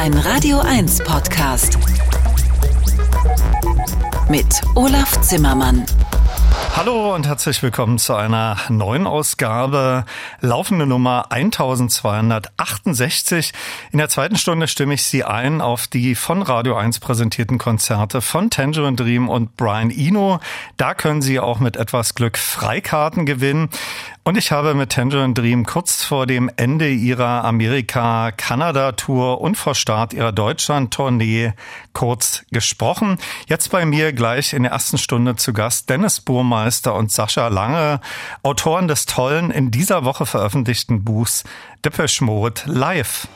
Ein Radio 1 Podcast. Mit Olaf Zimmermann. Hallo und herzlich willkommen zu einer neuen Ausgabe, laufende Nummer 1268. In der zweiten Stunde stimme ich Sie ein auf die von Radio 1 präsentierten Konzerte von Tangerine Dream und Brian Eno. Da können Sie auch mit etwas Glück Freikarten gewinnen. Und ich habe mit Tangerine Dream kurz vor dem Ende ihrer Amerika-Kanada-Tour und vor Start ihrer Deutschland-Tournee kurz gesprochen. Jetzt bei mir gleich in der ersten Stunde zu Gast Dennis Burmeister und Sascha Lange, Autoren des tollen, in dieser Woche veröffentlichten Buchs Depeche Mode Live.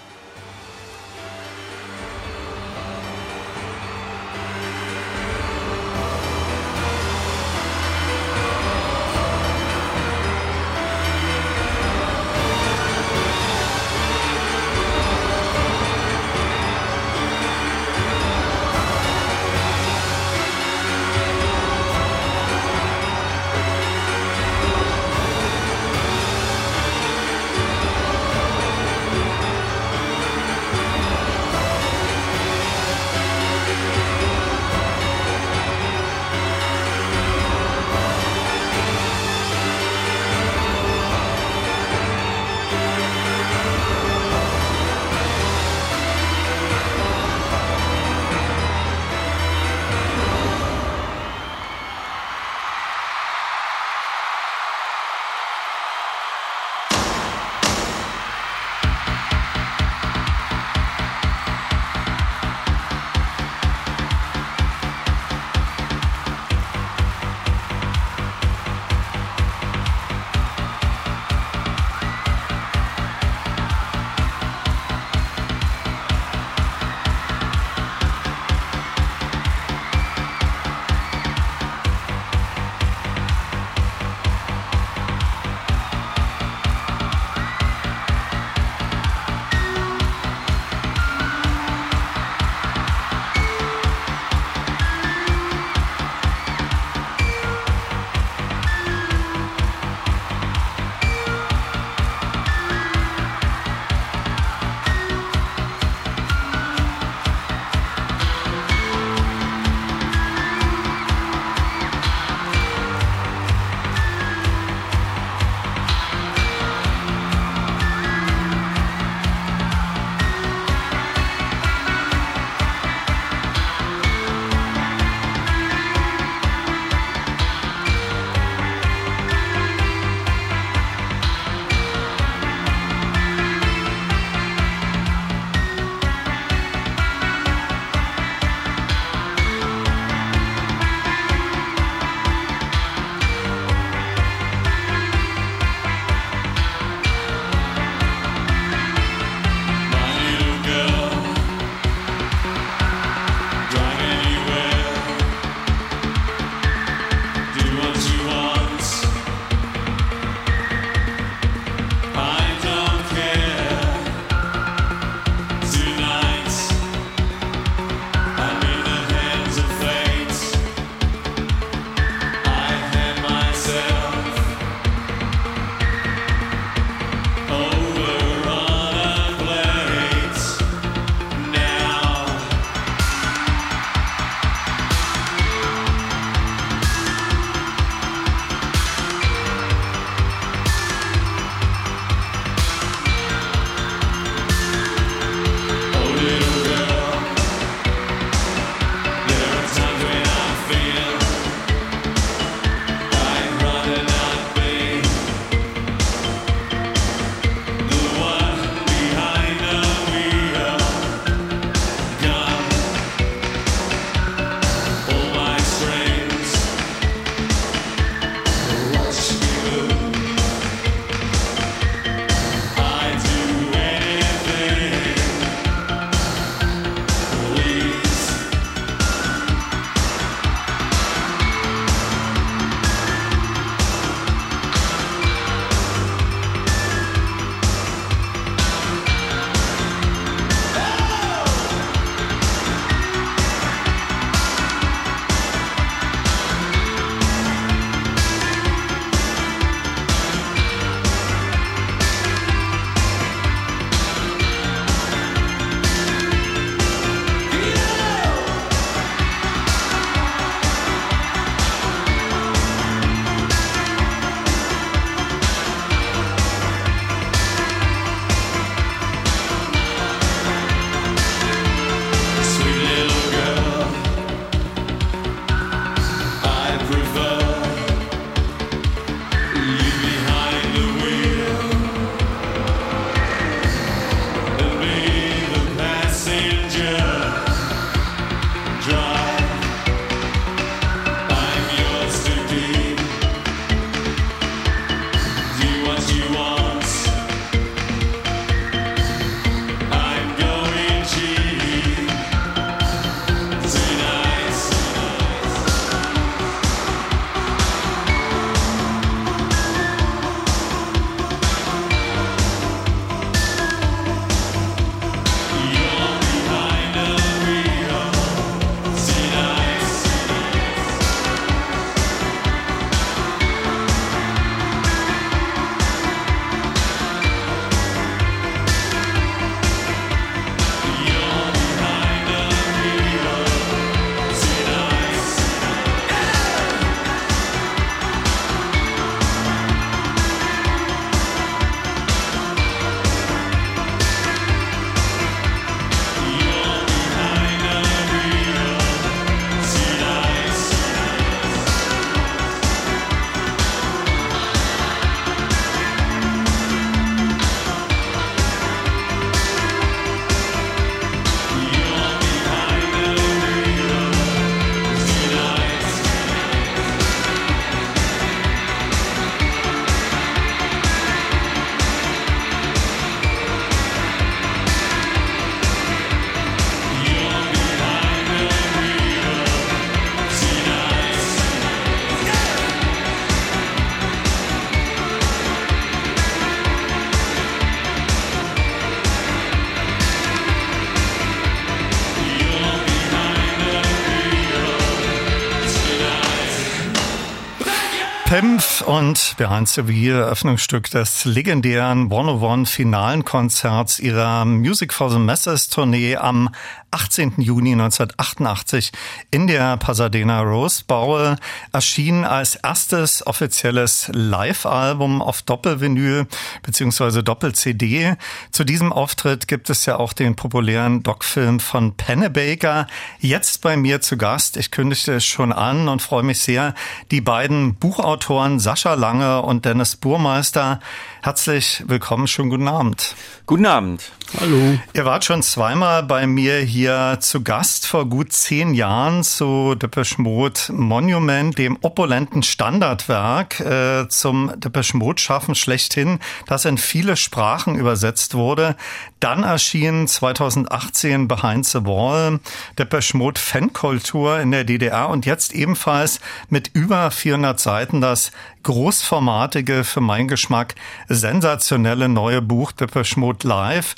Und Behind the Wheel, Eröffnungsstück des legendären 101 finalen Konzerts ihrer Music for the Masses Tournee am 18. Juni 1988 in der Pasadena Rose Bowl erschien als erstes offizielles Live-Album auf Doppelvinyl bzw. Doppel-CD. Zu diesem Auftritt gibt es ja auch den populären Doc-Film von Pennebaker. Jetzt bei mir zu Gast. Ich kündigte es schon an und freue mich sehr, die beiden Buchautoren Sascha Lange und Dennis Burmeister. Herzlich willkommen, schönen guten Abend. Guten Abend. Hallo. Ihr wart schon zweimal bei mir hier zu Gast vor gut zehn Jahren zu Depeche Mode Monument, dem opulenten Standardwerk äh, zum Depeche Mode Schaffen schlechthin, das in viele Sprachen übersetzt wurde. Dann erschien 2018 Behind the Wall, Depeche Mode Fankultur in der DDR und jetzt ebenfalls mit über 400 Seiten das großformatige, für meinen Geschmack sensationelle neue Buch Depeche Mode Live.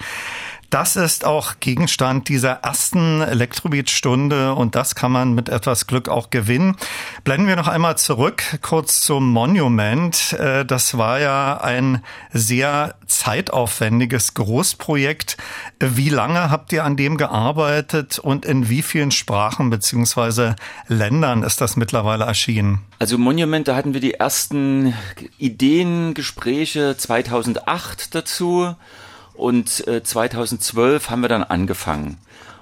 Das ist auch Gegenstand dieser ersten Elektrobeat-Stunde und das kann man mit etwas Glück auch gewinnen. Blenden wir noch einmal zurück, kurz zum Monument. Äh, das war ja ein sehr zeitaufwendiges Großprojekt. Wie lange habt ihr an dem gearbeitet und in wie vielen Sprachen beziehungsweise Ländern ist das mittlerweile erschienen? Also Monument, da hatten wir die ersten Ideengespräche 2008 dazu. Und äh, 2012 haben wir dann angefangen.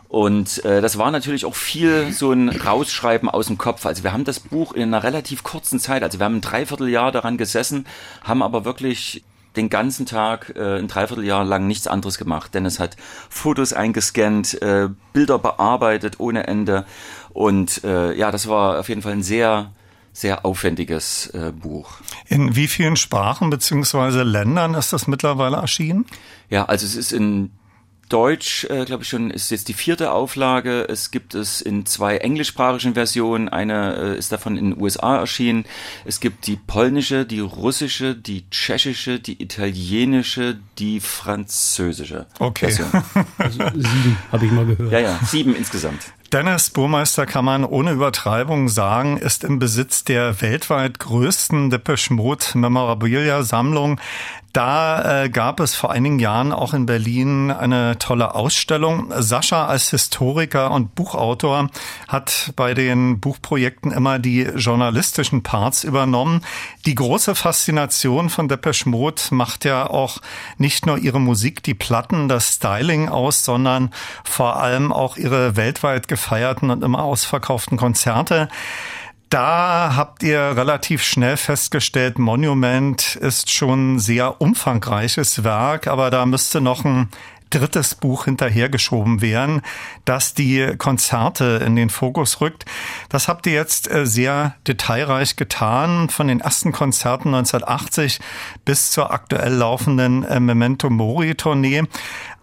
Und äh, das war natürlich auch viel so ein Rausschreiben aus dem Kopf. Also wir haben das Buch in einer relativ kurzen Zeit, also wir haben ein Dreivierteljahr daran gesessen, haben aber wirklich den ganzen Tag, äh, ein Dreivierteljahr lang nichts anderes gemacht. Denn es hat Fotos eingescannt, äh, Bilder bearbeitet ohne Ende. Und äh, ja, das war auf jeden Fall ein sehr sehr aufwendiges äh, Buch. In wie vielen Sprachen beziehungsweise Ländern ist das mittlerweile erschienen? Ja, also es ist in Deutsch, äh, glaube ich schon, ist jetzt die vierte Auflage. Es gibt es in zwei englischsprachigen Versionen. Eine äh, ist davon in den USA erschienen. Es gibt die polnische, die russische, die tschechische, die italienische, die französische. Okay. Version. Also sieben habe ich mal gehört. Ja, ja, sieben insgesamt. Dennis Burmeister kann man ohne Übertreibung sagen, ist im Besitz der weltweit größten Depeche Mode Memorabilia-Sammlung. Da äh, gab es vor einigen Jahren auch in Berlin eine tolle Ausstellung. Sascha als Historiker und Buchautor hat bei den Buchprojekten immer die journalistischen Parts übernommen. Die große Faszination von Depeche Mode macht ja auch nicht nur ihre Musik, die Platten, das Styling aus, sondern vor allem auch ihre weltweit gefeierten und immer ausverkauften Konzerte. Da habt ihr relativ schnell festgestellt, Monument ist schon ein sehr umfangreiches Werk, aber da müsste noch ein drittes Buch hinterhergeschoben werden, das die Konzerte in den Fokus rückt. Das habt ihr jetzt äh, sehr detailreich getan, von den ersten Konzerten 1980 bis zur aktuell laufenden äh, Memento Mori Tournee.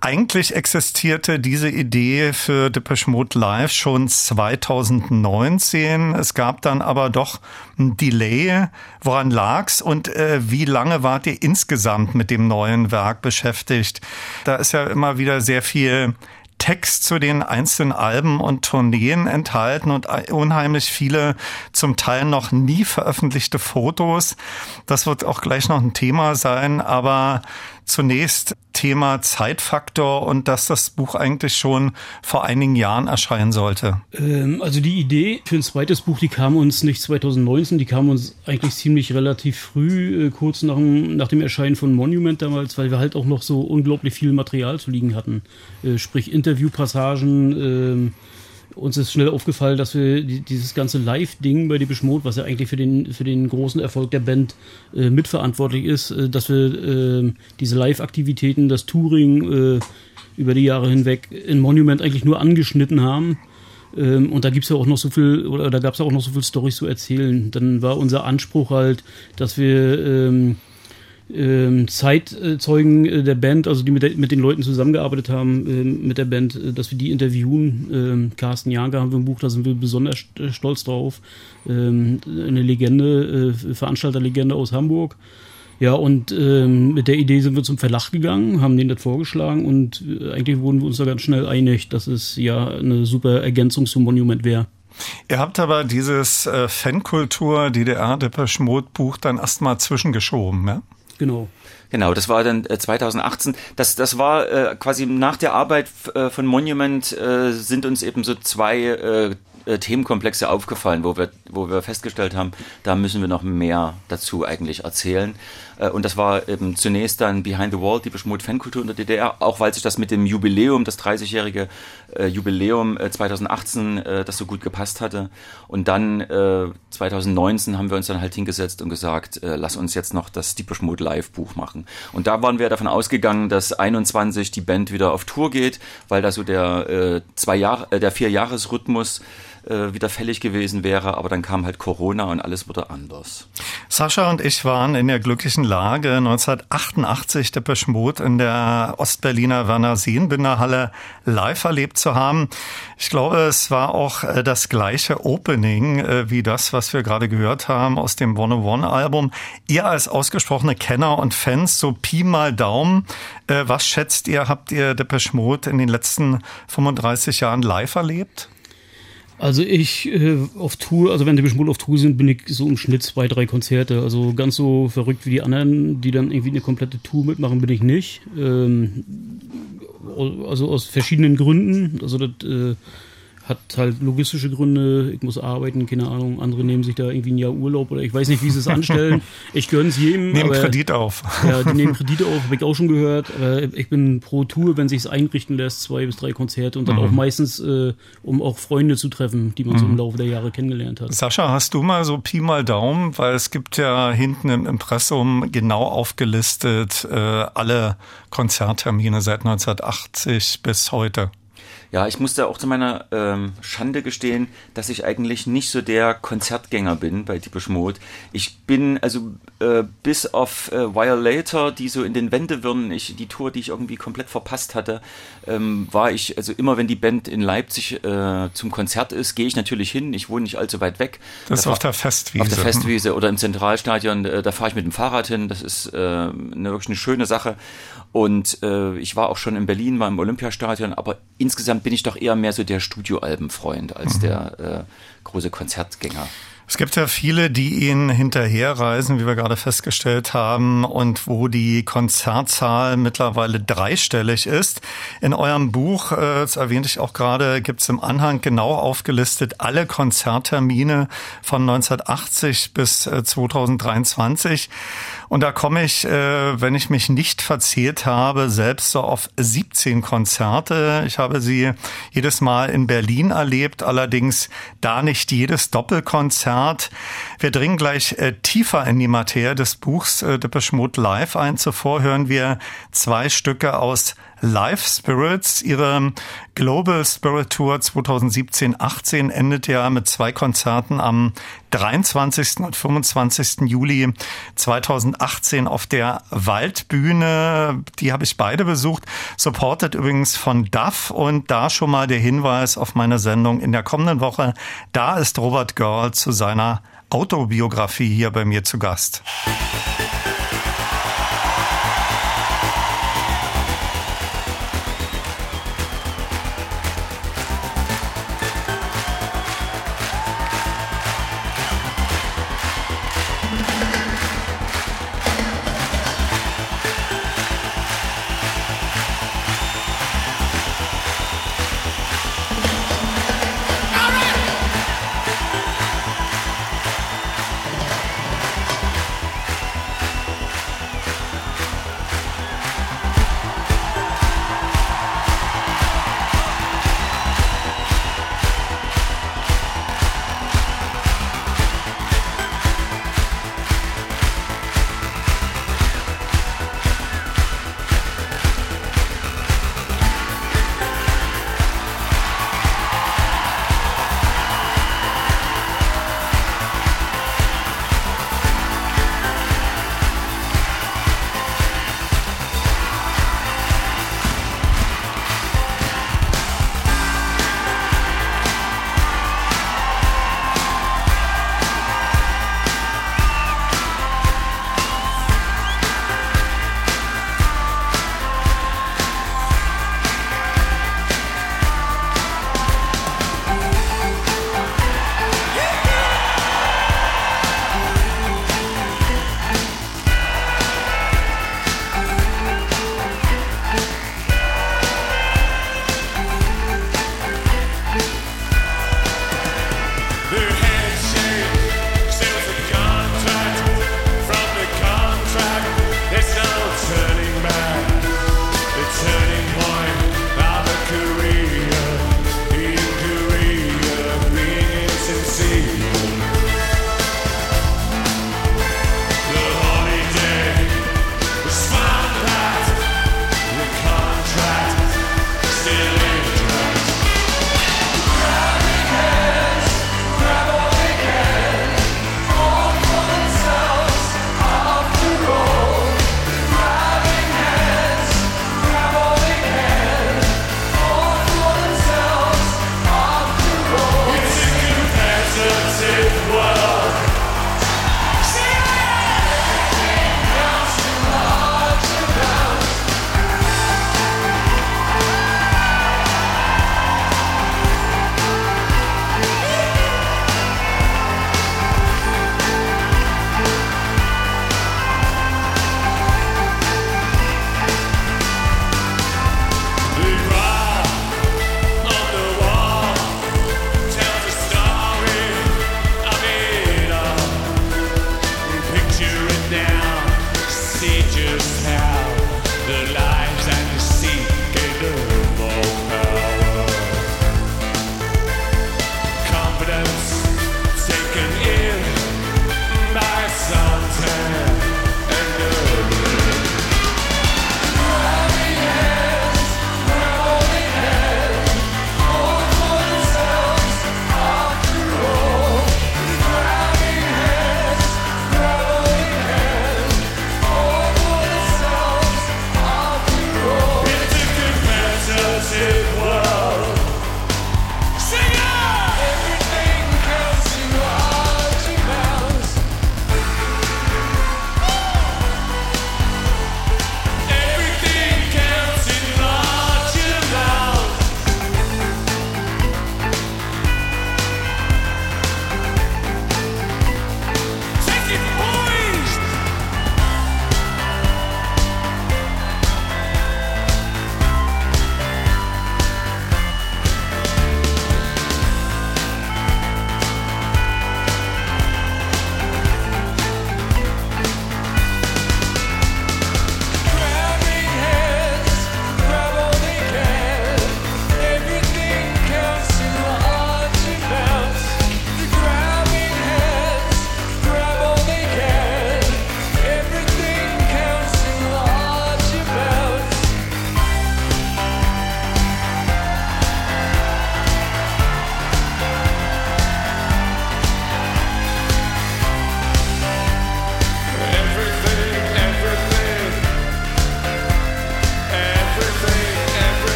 Eigentlich existierte diese Idee für Depeche Mode Live schon 2019. Es gab dann aber doch ein Delay. Woran lag's und äh, wie lange wart ihr insgesamt mit dem neuen Werk beschäftigt? Da ist ja immer wieder sehr viel Text zu den einzelnen Alben und Tourneen enthalten und unheimlich viele zum Teil noch nie veröffentlichte Fotos. Das wird auch gleich noch ein Thema sein, aber zunächst Thema Zeitfaktor und dass das Buch eigentlich schon vor einigen Jahren erscheinen sollte? Ähm, also die Idee für ein zweites Buch, die kam uns nicht 2019, die kam uns eigentlich ziemlich relativ früh, äh, kurz nach dem, nach dem Erscheinen von Monument damals, weil wir halt auch noch so unglaublich viel Material zu liegen hatten. Äh, sprich Interviewpassagen, äh, uns ist schnell aufgefallen, dass wir dieses ganze Live-Ding bei Depeche Mode, was ja eigentlich für den, für den großen Erfolg der Band äh, mitverantwortlich ist, äh, dass wir äh, diese Live-Aktivitäten, das Touring äh, über die Jahre hinweg in Monument eigentlich nur angeschnitten haben. Ähm, und da gibt's ja auch noch so viel, oder da gab's ja auch noch so viel Storys zu erzählen. Dann war unser Anspruch halt, dass wir ähm, Zeitzeugen äh, der Band, also die mit, der, mit den Leuten zusammengearbeitet haben, äh, mit der Band, äh, dass wir die interviewen. Ähm, Carsten Janker haben wir im Buch, da sind wir besonders äh, stolz drauf. Ähm, eine Legende, Veranstalterlegende aus Hamburg. Ja, und ähm, mit der Idee sind wir zum Verlag gegangen, haben denen das vorgeschlagen und eigentlich wurden wir uns da ganz schnell einig, dass es ja eine super Ergänzung zum Monument wäre. Ihr habt aber dieses äh, Fankultur DDR Depeche Mode Buch dann erstmal zwischengeschoben, ja? Genau. Genau, das war dann äh, 2018. Das, das war äh, quasi nach der Arbeit äh, von Monument äh, sind uns eben so zwei äh, äh, Themenkomplexe aufgefallen, wo wir, wo wir festgestellt haben, da müssen wir noch mehr dazu eigentlich erzählen. Äh, und das war eben zunächst dann Behind the Wall, die Beschmut Fankultur in der DDR, auch weil sich das mit dem Jubiläum, das 30-jährige äh, Jubiläum äh, 2018, äh, das so gut gepasst hatte. Und dann 2019 haben wir uns dann halt hingesetzt und gesagt, lass uns jetzt noch das Deepish Mode Live Buch machen. Und da waren wir davon ausgegangen, dass 21 die Band wieder auf Tour geht, weil da so der zwei Jahre, der vier Jahresrhythmus äh, wieder fällig gewesen wäre, aber dann kam halt Corona und alles wurde anders. Sascha und ich waren in der glücklichen Lage, 1988 der Mode in der Ostberliner Werner Seenbinder Halle live erlebt zu haben. Ich glaube, es war auch äh, das gleiche Opening äh, wie das, was wir gerade gehört haben aus dem One One Album. Ihr als ausgesprochene Kenner und Fans, so Pi mal Daumen, äh, was schätzt ihr, habt ihr Depeche Mode in den letzten 35 Jahren live erlebt? Also ich äh, auf Tour, also wenn die Mode auf Tour sind, bin ich so im Schnitt zwei, drei Konzerte. Also ganz so verrückt wie die anderen, die dann irgendwie eine komplette Tour mitmachen, bin ich nicht. Ähm, also aus verschiedenen Gründen. Also das äh, hat halt logistische Gründe, ich muss arbeiten, keine Ahnung, andere nehmen sich da irgendwie ein Jahr Urlaub oder ich weiß nicht, wie sie es anstellen. Ich gönne es jedem. Nehmen aber, Kredit auf. Ja, die nehmen Kredite auf, habe ich auch schon gehört. Aber ich bin pro Tour, wenn sich es einrichten lässt, zwei bis drei Konzerte und dann mhm. auch meistens, äh, um auch Freunde zu treffen, die man mhm. so im mhm. Laufe der Jahre kennengelernt hat. Sascha, hast du mal so Pi mal Daumen, weil es gibt ja hinten im Impressum genau aufgelistet äh, alle Konzerttermine seit 1980 bis heute. Ja, ich musste auch zu meiner ähm, Schande gestehen, dass ich eigentlich nicht so der Konzertgänger bin bei Deepish Mode. Ich bin, also äh, bis auf äh, Violator, die so in den Wendewirren, ich, die Tour, die ich irgendwie komplett verpasst hatte, ähm, war ich, also immer wenn die Band in Leipzig äh, zum Konzert ist, gehe ich natürlich hin. Ich wohne nicht allzu weit weg. Das ist auf der Festwiese. Auf der Festwiese oder im Zentralstadion, äh, da fahre ich mit dem Fahrrad hin. Das ist äh, eine, wirklich eine schöne Sache. Und äh, ich war auch schon in Berlin, war im Olympiastadion, aber insgesamt bin ich doch eher mehr so der Studioalbenfreund als mhm. der äh, große Konzertgänger. Es gibt ja viele, die ihnen hinterherreisen, wie wir gerade festgestellt haben, und wo die Konzertzahl mittlerweile dreistellig ist. In eurem Buch, äh, das erwähnte ich auch gerade, gibt es im Anhang genau aufgelistet alle Konzerttermine von 1980 bis 2023. Äh, und da komme ich, äh, wenn ich mich nicht verzählt habe, selbst so auf 17 Konzerte. Ich habe sie jedes Mal in Berlin erlebt, allerdings da nicht jedes Doppelkonzert. Wir dringen gleich äh, tiefer in die Materie des Buchs äh, Depeche Mode Live ein. Zuvor hören wir zwei Stücke aus Live Spirits. Ihre Global Spirit Tour 2017-18 endet ja mit zwei Konzerten am 23. und 25. Juli 2018 auf der Waldbühne. Die habe ich beide besucht, supported übrigens von Duff und da schon mal der Hinweis auf meine Sendung in der kommenden Woche. Da ist Robert Girl zu seiner Autobiografie hier bei mir zu Gast.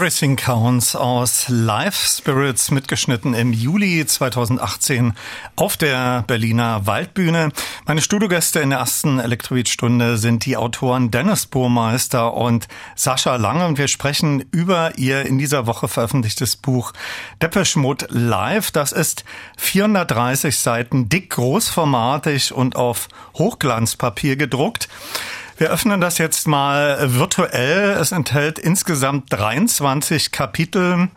Everything Counts aus Live Spirits mitgeschnitten im Juli 2018 auf der Berliner Waldbühne. Meine Studiogäste in der ersten Elektrobeat-Stunde sind die Autoren Dennis Burmeister und Sascha Lange und wir sprechen über ihr in dieser Woche veröffentlichtes Buch Depeche Mode Live. Das ist 430 Seiten dick, großformatig und auf Hochglanzpapier gedruckt. Wir öffnen das jetzt mal virtuell. Es enthält insgesamt 23 Kapitel.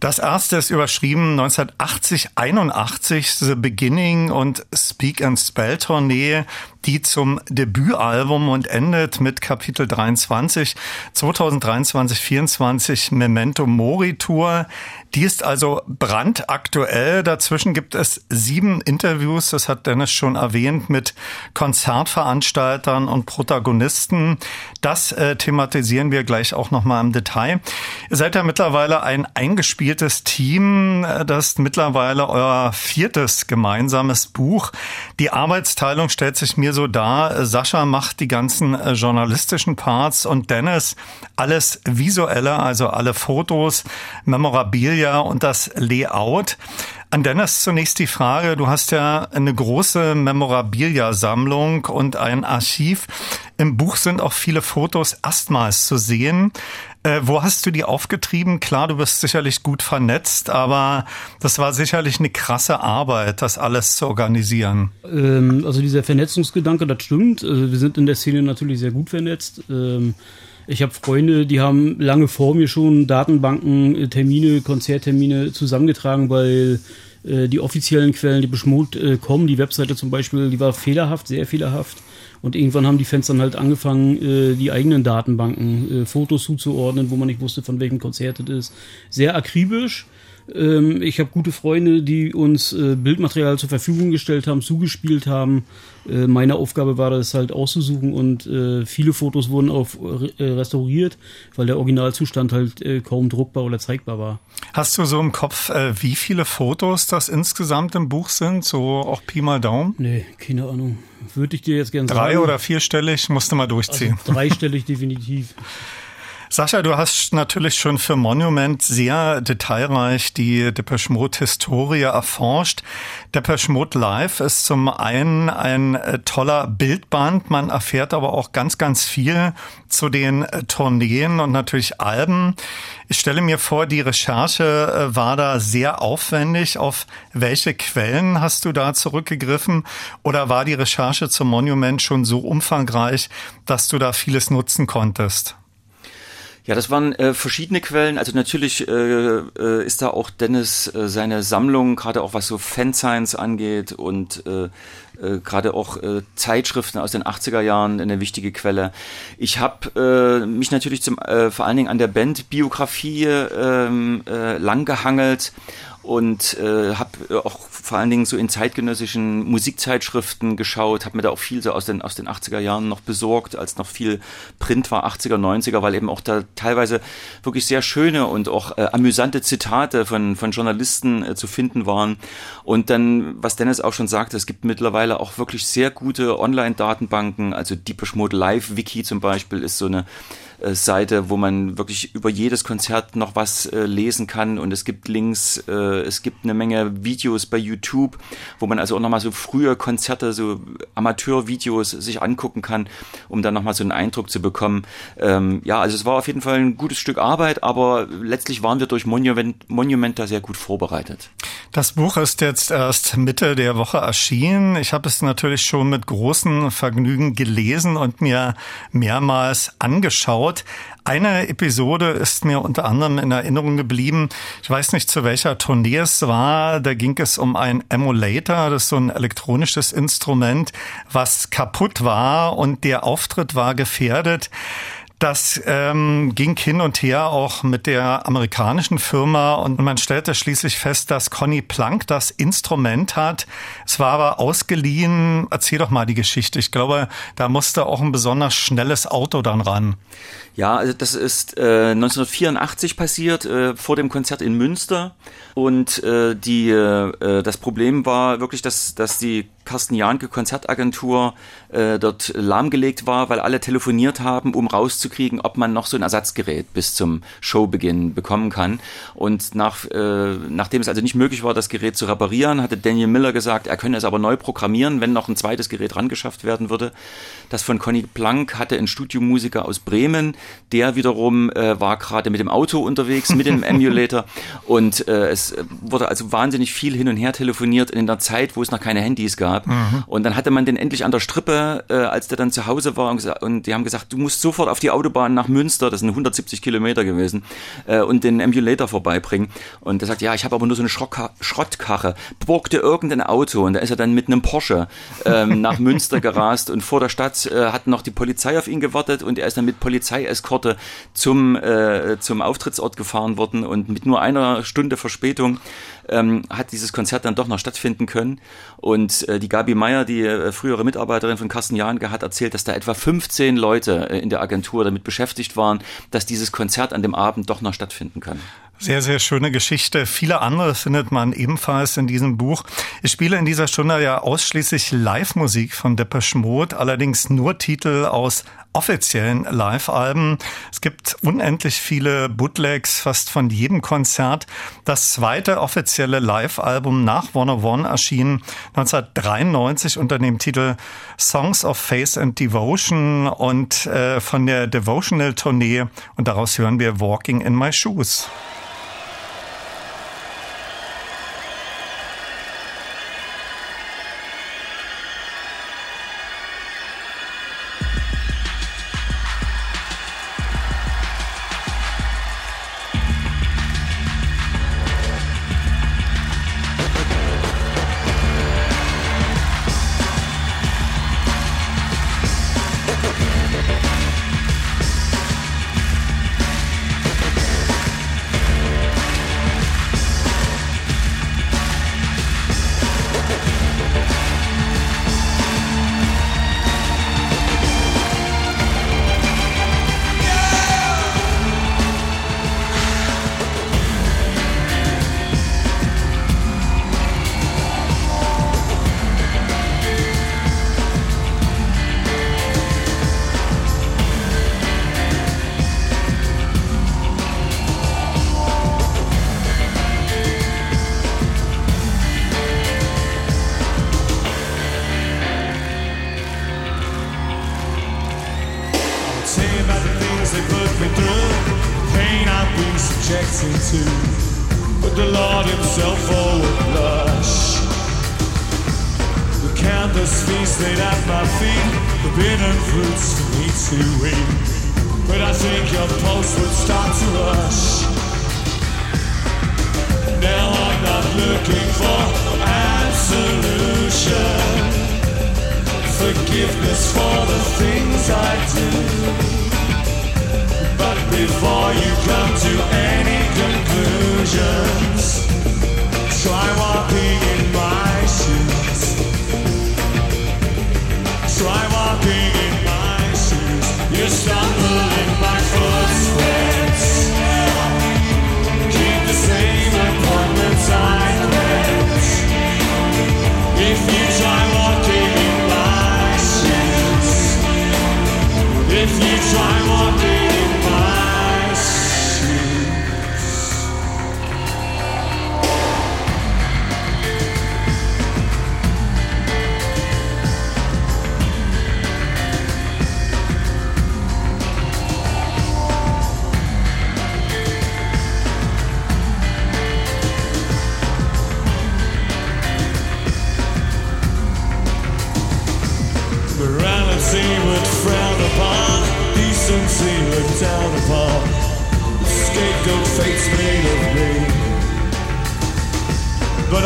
Das erste ist überschrieben 1980, 81, The Beginning und Speak and Spell Tournee die zum Debütalbum und endet mit Kapitel 23 2023 24 Memento Mori Tour. Die ist also brandaktuell. Dazwischen gibt es sieben Interviews, das hat Dennis schon erwähnt, mit Konzertveranstaltern und Protagonisten. Das äh, thematisieren wir gleich auch nochmal im Detail. Ihr seid ja mittlerweile ein eingespieltes Team. Das ist mittlerweile euer viertes gemeinsames Buch. Die Arbeitsteilung stellt sich mir so dar. Sascha macht die ganzen äh, journalistischen Parts und Dennis alles visuelle, also alle Fotos, Memorabilia und das Layout. An Dennis zunächst die Frage, du hast ja eine große Memorabilia-Sammlung und ein Archiv. Im Buch sind auch viele Fotos erstmals zu sehen. Äh, wo hast du die aufgetrieben? Klar, du bist sicherlich gut vernetzt, aber das war sicherlich eine krasse Arbeit, das alles zu organisieren. Ähm, also dieser Vernetzungsgedanke, das stimmt. Also wir sind in der Szene natürlich sehr gut vernetzt. Ähm, ich habe Freunde, die haben lange vor mir schon Datenbanken, äh, Termine, Konzerttermine zusammengetragen, weil äh, die offiziellen Quellen, die beschmut äh, kommen, die Webseite zum Beispiel, die war fehlerhaft, sehr fehlerhaft. Und irgendwann haben die Fans dann halt angefangen, äh, die eigenen Datenbanken, äh, Fotos zuzuordnen, wo man nicht wusste, von welchem Konzert es ist. Sehr akribisch. Ähm, ich habe gute Freunde, die uns äh, Bildmaterial zur Verfügung gestellt haben, zugespielt haben. Äh, meine Aufgabe war das halt auszusuchen und äh, viele Fotos wurden auch äh, restauriert, weil der Originalzustand halt äh, kaum druckbar oder zeigbar war. Hast du so im Kopf, äh, wie viele Fotos das insgesamt im Buch sind? So auch Pi mal Daumen? Nee, keine Ahnung. Würde ich dir jetzt gerne sagen. Drei oder vierstellig, musste mal durchziehen. Also dreistellig definitiv. Sascha, du hast natürlich schon für Monument sehr detailreich die Depeche Mode Historie erforscht. Depeche Mode Live ist zum einen ein äh, toller Bildband. Man erfährt aber auch ganz, ganz viel zu den äh, Tourneen und natürlich Alben. Ich stelle mir vor, die Recherche äh, war da sehr aufwendig. Auf welche Quellen hast du da zurückgegriffen? Oder war die Recherche zum Monument schon so umfangreich, dass du da vieles nutzen konntest? Ja, das waren äh, verschiedene Quellen. Also natürlich äh, äh, ist da auch Dennis äh, seine Sammlung, gerade auch was so Fanscience angeht und äh, äh, gerade auch äh, Zeitschriften aus den 80er Jahren eine wichtige Quelle. Ich habe äh, mich natürlich zum, äh, vor allen Dingen an der Bandbiografie äh, lang gehangelt und äh, habe äh, auch vor allen Dingen so in zeitgenössischen Musikzeitschriften geschaut, habe mir da auch viel so aus den, aus den 80er Jahren noch besorgt, als noch viel Print war, 80er, 90er, weil eben auch da teilweise wirklich sehr schöne und auch äh, amüsante Zitate von, von Journalisten äh, zu finden waren. Und dann, was Dennis auch schon sagte, es gibt mittlerweile auch wirklich sehr gute Online-Datenbanken, also Deepish Mode Live Wiki zum Beispiel ist so eine Seite, wo man wirklich über jedes Konzert noch was äh, lesen kann und es gibt Links, äh, es gibt eine Menge Videos bei YouTube, wo man also auch nochmal so frühe Konzerte, so Amateurvideos sich angucken kann, um dann nochmal so einen Eindruck zu bekommen. Ähm, ja, also es war auf jeden Fall ein gutes Stück Arbeit, aber letztlich waren wir durch Monument, Monument da sehr gut vorbereitet. Das Buch ist jetzt erst Mitte der Woche erschienen. Ich habe es natürlich schon mit großem Vergnügen gelesen und mir mehrmals angeschaut geschaut. Eine Episode ist mir unter anderem in Erinnerung geblieben. Ich weiß nicht, zu welcher Tournee es war. Da ging es um ein Emulator. Das ist so ein elektronisches Instrument, was kaputt war und der Auftritt war gefährdet. Das ähm, ging hin und her auch mit der amerikanischen Firma und man stellte schließlich fest, dass Conny Plank das Instrument hat. Es war aber ausgeliehen. Erzähl doch mal die Geschichte. Ich glaube, da musste auch ein besonders schnelles Auto dann ran. Ja, also das ist äh, 1984 passiert, äh, vor dem Konzert in Münster. Und äh, die, äh, das Problem war wirklich, dass, dass die Carsten Jahnke Konzertagentur äh, dort lahmgelegt war, weil alle telefoniert haben, um rauszukriegen, ob man noch so ein Ersatzgerät bis zum Showbeginn bekommen kann. Und nach, äh, nachdem es also nicht möglich war, das Gerät zu reparieren, hatte Daniel Miller gesagt, er könne es aber neu programmieren, wenn noch ein zweites Gerät rangeschafft werden würde. Das von Conny Planck hatte ein Studiomusiker aus Bremen, der wiederum äh, war gerade mit dem Auto unterwegs, mit dem Emulator und äh, es wurde also wahnsinnig viel hin und her telefoniert in der Zeit, wo es noch keine Handys gab. Mhm. Und dann hatte man den endlich an der Strippe, äh, als der dann zu Hause war und, und, die haben gesagt, du musst sofort auf die Autobahn nach Münster, das sind 170 Kilometer gewesen, äh, und den Emulator vorbeibringen. Und er sagt, ja, ich habe aber nur so eine Schrottkarre, Schrottkarre. Borgte irgendein Auto und da ist er dann mit einem Porsche ähm, nach Münster gerast und vor der Stadt äh, hat noch die Polizei auf ihn gewartet und er ist dann mit Polizeieskorte zum, äh, zum Auftrittsort gefahren worden und mit nur einer Stunde Verspätung ähm, hat dieses Konzert dann doch noch stattfinden können. Und äh, die Gabi Meyer, die äh, frühere Mitarbeiterin von Carsten Jahnke, hat erzählt, dass da etwa 15 Leute äh, in der Agentur damit beschäftigt waren, dass dieses Konzert an dem Abend doch noch stattfinden kann. Sehr, sehr schöne Geschichte. Viele andere findet man ebenfalls in diesem Buch. Ich spiele in dieser Stunde ja ausschließlich Live-Musik von Depeche Mode, allerdings nur Titel aus offiziellen Live-Alben. Es gibt unendlich viele Bootlegs, fast von jedem Konzert. Das zweite offizielle Live-Album nach One One erschien 1993 unter dem Titel Songs of Faith and Devotion und äh, von der Devotional Tournee und daraus hören wir Walking in My Shoes.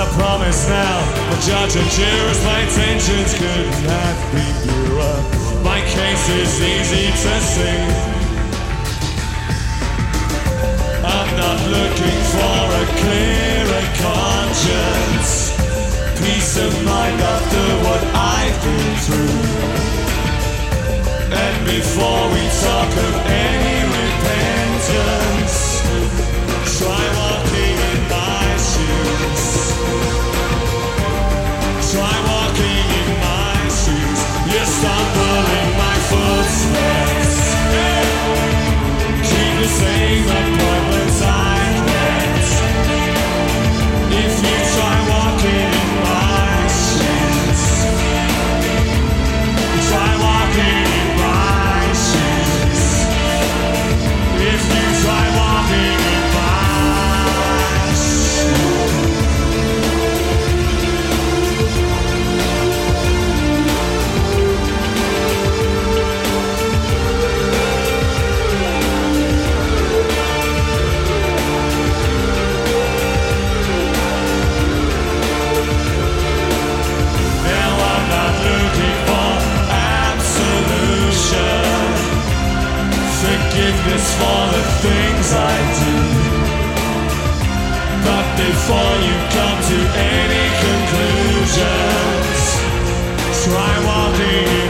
a promise now. The judge and jurors, my intentions could not be purer. My case is easy to sing. I'm not looking for a clearer conscience. Peace of mind after what I've been through. And before we talk of any repentance, try one. following my footsteps. Keep the same approach. Just for the things I do. But before you come to any conclusions, try walking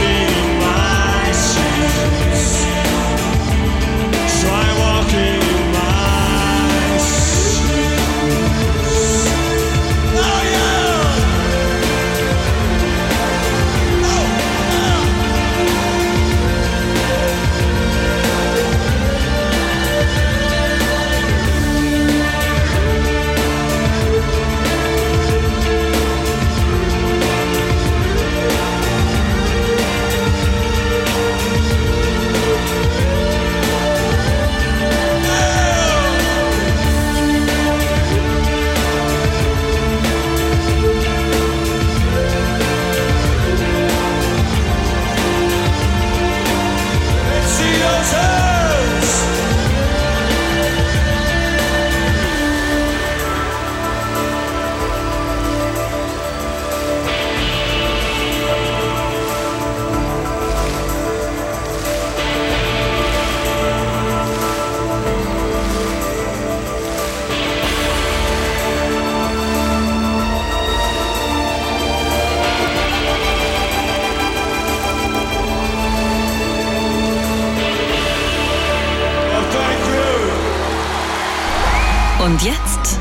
Und jetzt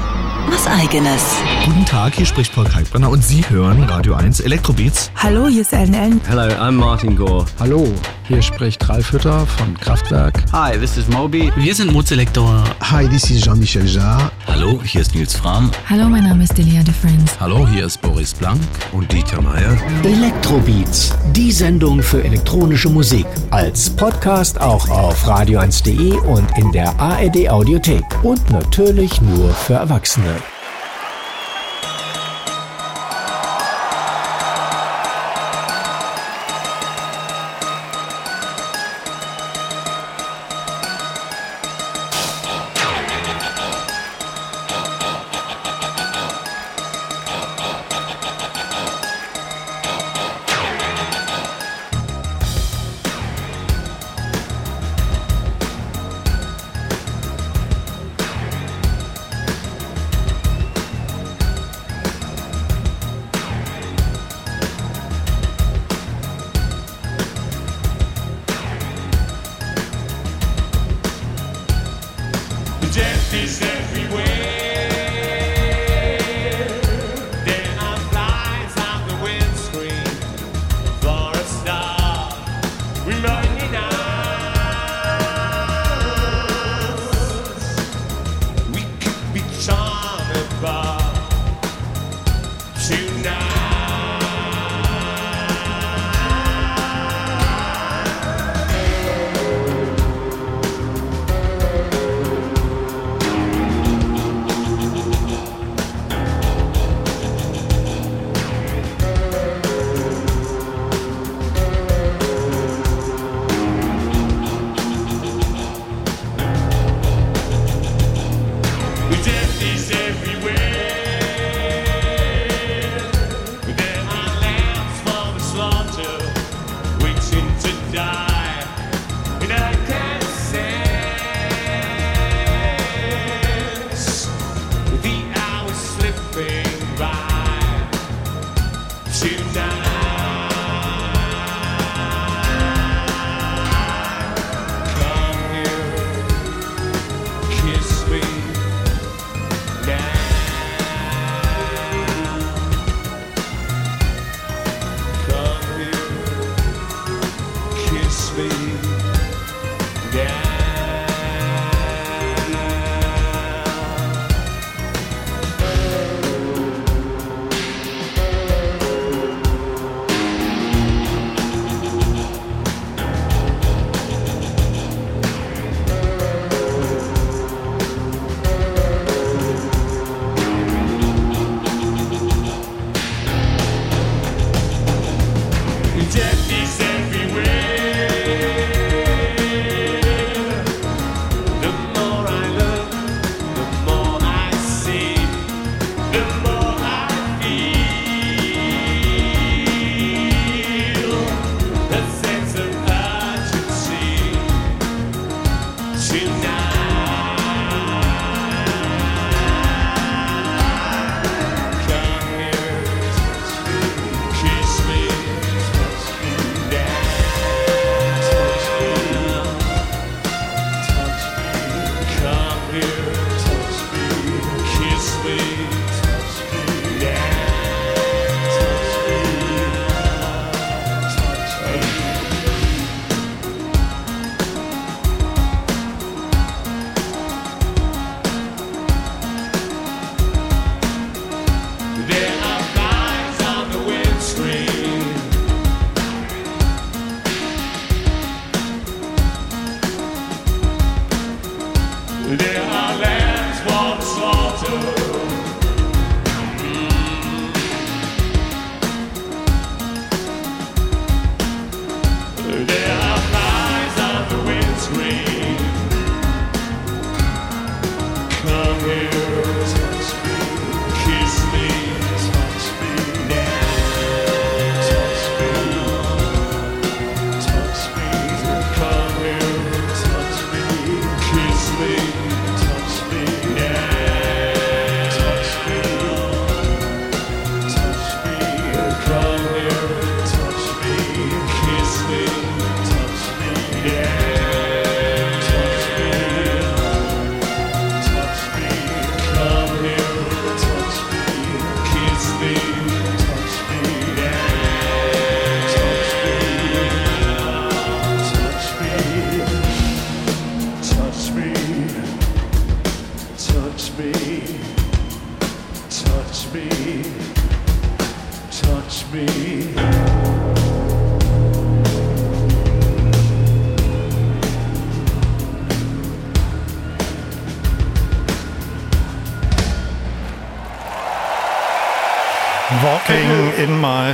was eigenes. Guten Tag, hier spricht Paul Kalkbrenner und Sie hören Radio 1 Elektrobeats. Hallo, hier ist Ellen Ellen. Hello, I'm Martin Gore. Hallo, hier spricht Ralf Hütter von Kraftwerk. Hi, this is Moby. Wir sind Mozelektor. Hi, this is Jean-Michel Jarre. Hallo, hier ist Nils Fram. Hallo, mein Name ist Delia de Friends. Hallo, hier ist Boris Blank. Und Dieter Meier. Elektrobeats, die Sendung für elektronische Musik. Als Podcast auch auf radio1.de und in der ARD Audiothek. Und natürlich nur für Erwachsene.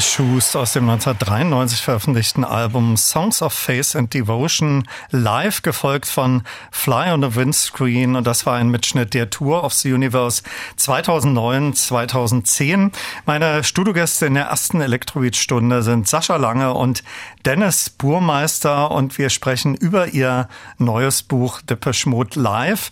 Shoes aus dem 1993 veröffentlichten Album Songs of Faith and Devotion live gefolgt von Fly on the Windscreen und das war ein Mitschnitt der Tour of the Universe 2009 2010. Meine Studiogäste in der ersten Elektrobeat-Stunde sind Sascha Lange und Dennis Burmeister und wir sprechen über ihr neues Buch Depeche Mode Live.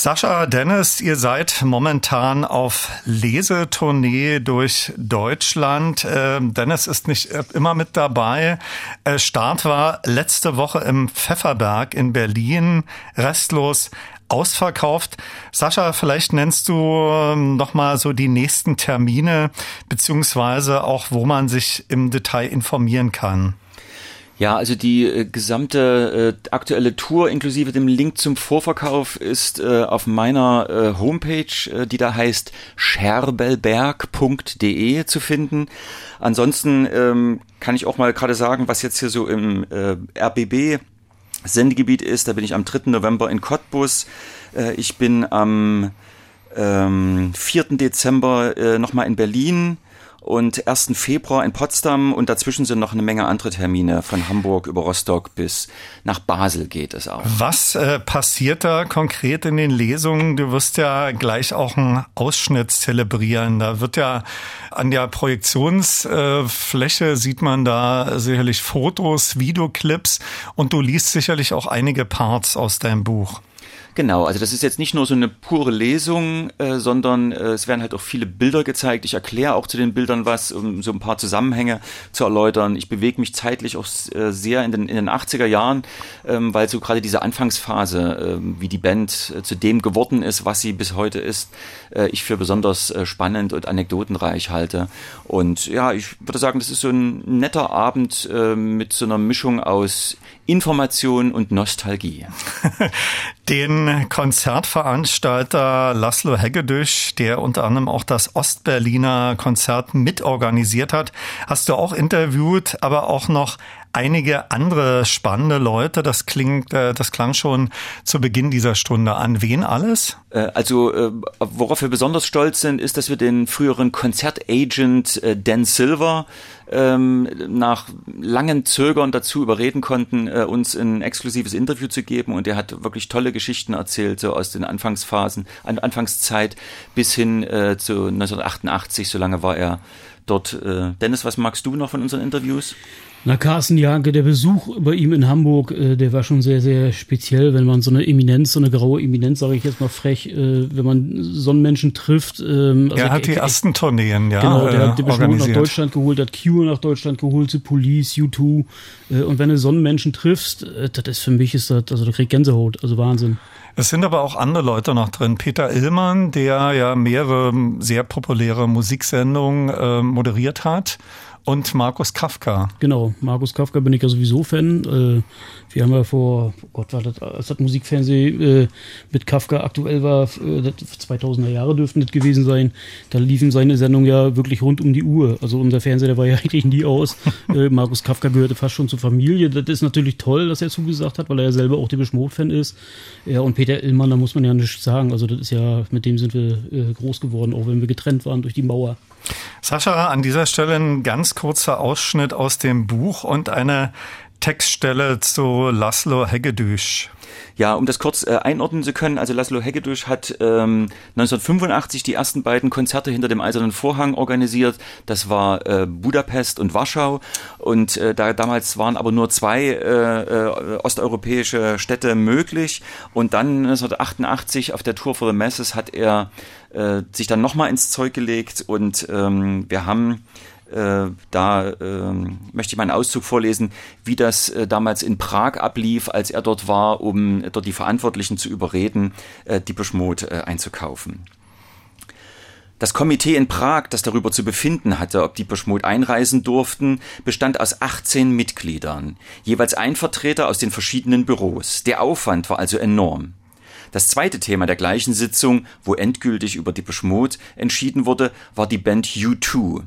Sascha, Dennis, ihr seid momentan auf Lesetournee durch Deutschland. Ähm, Dennis ist nicht immer mit dabei. Äh, Start war letzte Woche im Pfefferberg in Berlin. Restlos ausverkauft. Sascha, vielleicht nennst du ähm, noch mal so die nächsten Termine beziehungsweise auch, wo man sich im Detail informieren kann. Ja, also die äh, gesamte äh, aktuelle Tour inklusive dem Link zum Vorverkauf ist äh, auf meiner äh, Homepage, äh, die da heißt scherbelberg.de zu finden. Ansonsten ähm, kann ich auch mal gerade sagen, was jetzt hier so im äh, RBB Sendegebiet ist. Da bin ich am 3. November in Cottbus. Äh, ich bin am ähm, 4. Dezember äh, nochmal in Berlin und 1. Februar in Potsdam und dazwischen sind noch eine Menge andere Termine. Von Hamburg über Rostock bis nach Basel geht es auch. Was äh, passiert da konkret in den Lesungen? Du wirst ja gleich auch einen Ausschnitt zelebrieren. Da wird ja an der Projektionsfläche sieht man da sicherlich Fotos, Videoclips und du liest sicherlich auch einige Parts aus deinem Buch. Genau, also das ist jetzt nicht nur so eine pure Lesung, äh, sondern äh, es werden halt auch viele Bilder gezeigt. Ich erkläre auch zu den Bildern was, um so ein paar Zusammenhänge zu erläutern. Ich bewege mich zeitlich auch äh, sehr in den, in den 80er Jahren, ähm, weil so gerade diese Anfangsphase, äh, wie die Band äh, zu dem geworden ist, was sie bis heute ist, äh, ich für besonders äh, spannend und anekdotenreich halte. Und ja, ich würde sagen, das ist so ein netter Abend äh, mit so einer Mischung aus Information und Nostalgie. Den Konzertveranstalter Laszlo Hegedüsch, der unter anderem auch das Ostberliner Konzert mitorganisiert hat, hast du auch interviewt, aber auch noch einige andere spannende Leute. Das klingt, äh, das klang schon zu Beginn dieser Stunde an. Wen alles? Also, äh, worauf wir besonders stolz sind, ist, dass wir den früheren Konzertagent äh, Dan Silver ähm, nach langen Zögern dazu überreden konnten, äh, uns ein exklusives Interview zu geben. Und er hat wirklich tolle Geschichten erzählt, so aus den Anfangsphasen, an Anfangszeit bis hin äh, zu 1988. So lange war er dort. Äh, Dennis, was magst du noch von unseren Interviews? Na, Carsten Janke, der Besuch bei ihm in Hamburg, äh, der war schon sehr, sehr speziell, wenn man so eine Eminenz, so eine graue Eminenz, sage ich jetzt mal frech, äh, wenn man so einen Menschen trifft. Ähm, also er hat die ersten Tourneen, ja, Genau, der äh, hat die bestimmt nach Deutschland geholt, hat Cure nach Deutschland geholt, zu Police, U2. Äh, und wenn du so einen Menschen triffst, äh, das ist für mich, ist das, also da kriegt Gänsehaut, also Wahnsinn. Es sind aber auch andere Leute noch drin. Peter Illmann, der ja mehrere sehr populäre Musiksendungen äh, moderiert hat und Markus Kafka. Genau, Markus Kafka bin ich ja sowieso Fan. Äh, wir haben ja vor, oh Gott, war das, als das Musikfernsehen äh, mit Kafka aktuell war, äh, das 2000er Jahre dürften das gewesen sein, da liefen seine Sendungen ja wirklich rund um die Uhr. Also unser Fernseher, der war ja eigentlich nie aus. Äh, Markus Kafka gehörte fast schon zur Familie. Das ist natürlich toll, dass er zugesagt hat, weil er ja selber auch der Beschmut-Fan ist. Ja, und Peter Illmann, da muss man ja nichts sagen. Also das ist ja, mit dem sind wir äh, groß geworden, auch wenn wir getrennt waren durch die Mauer. Sascha, an dieser Stelle ein ganz kurzer Ausschnitt aus dem Buch und eine Textstelle zu Laszlo Hegedüsch. Ja, um das kurz äh, einordnen zu können, also Laszlo Hegedüsch hat ähm, 1985 die ersten beiden Konzerte hinter dem Eisernen Vorhang organisiert. Das war äh, Budapest und Warschau. Und äh, da damals waren aber nur zwei äh, äh, osteuropäische Städte möglich. Und dann 1988 auf der Tour for the Masses hat er äh, sich dann nochmal ins Zeug gelegt und ähm, wir haben da äh, möchte ich mal einen Auszug vorlesen, wie das äh, damals in Prag ablief, als er dort war, um dort die Verantwortlichen zu überreden, äh, die Beschmut äh, einzukaufen. Das Komitee in Prag, das darüber zu befinden hatte, ob die Beschmut einreisen durften, bestand aus 18 Mitgliedern, jeweils ein Vertreter aus den verschiedenen Büros. Der Aufwand war also enorm. Das zweite Thema der gleichen Sitzung, wo endgültig über die Beschmut entschieden wurde, war die Band U2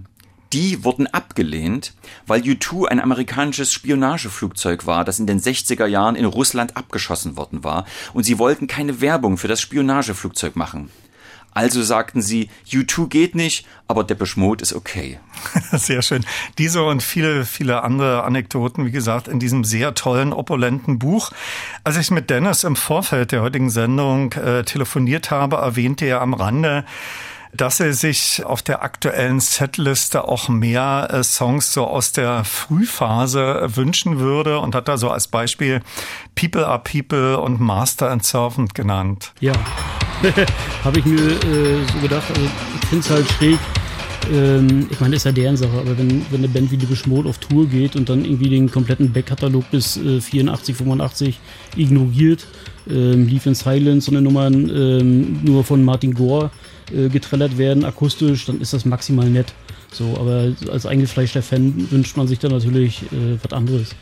die wurden abgelehnt, weil U-2 ein amerikanisches Spionageflugzeug war, das in den 60er Jahren in Russland abgeschossen worden war, und sie wollten keine Werbung für das Spionageflugzeug machen. Also sagten sie, U2 geht nicht, aber der Mode ist okay. Sehr schön. Diese und viele, viele andere Anekdoten, wie gesagt, in diesem sehr tollen, opulenten Buch. Als ich mit Dennis im Vorfeld der heutigen Sendung äh, telefoniert habe, erwähnte er am Rande, dass er sich auf der aktuellen Setliste auch mehr äh, Songs so aus der Frühphase wünschen würde und hat da so als Beispiel People Are People und Master and Servant genannt. Ja, habe ich mir äh, so gedacht. Also ich finde es halt schräg. Ähm, ich meine, ist ja deren Sache, aber wenn, wenn eine Band wie die Mode auf Tour geht und dann irgendwie den kompletten Backkatalog bis äh, 84, 85 ignoriert, ähm, Leave in Silence und eine Nummern ähm, nur von Martin Gore äh, getrellert werden, akustisch, dann ist das maximal nett. So, aber als eingefleischter Fan wünscht man sich dann natürlich äh, was anderes.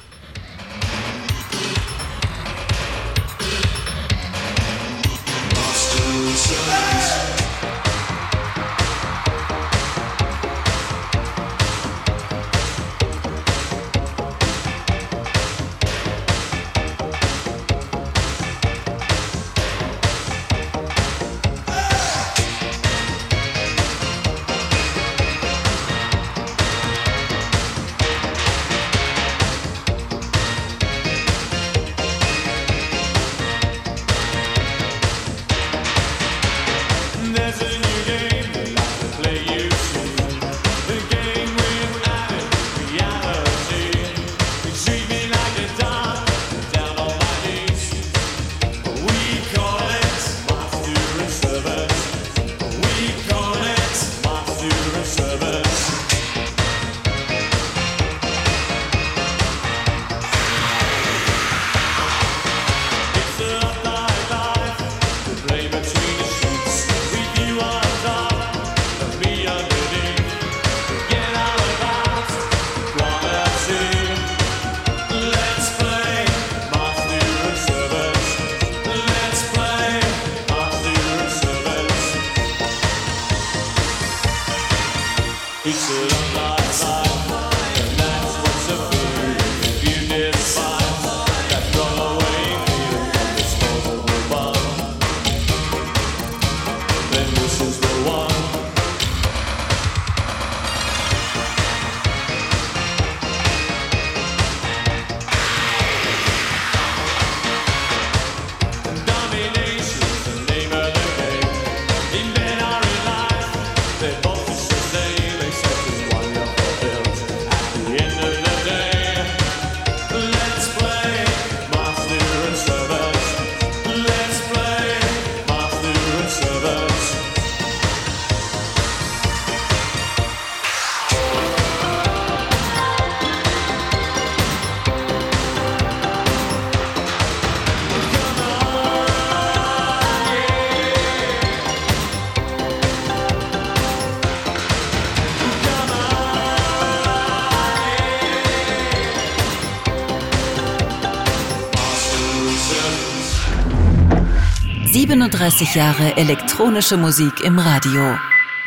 37 Jahre elektronische Musik im Radio.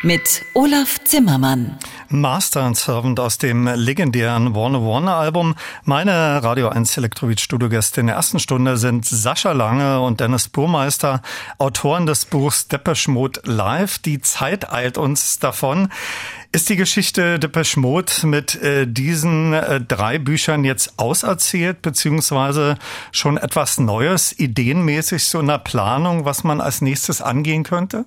Mit Olaf Zimmermann. Master and Servant aus dem legendären Warner Warner Album. Meine Radio 1 Elektrobeat Studiogäste in der ersten Stunde sind Sascha Lange und Dennis Burmeister, Autoren des Buchs Depeche Live. Die Zeit eilt uns davon. Ist die Geschichte Depeche Mode mit äh, diesen äh, drei Büchern jetzt auserzählt, beziehungsweise schon etwas Neues, ideenmäßig so in der Planung, was man als nächstes angehen könnte?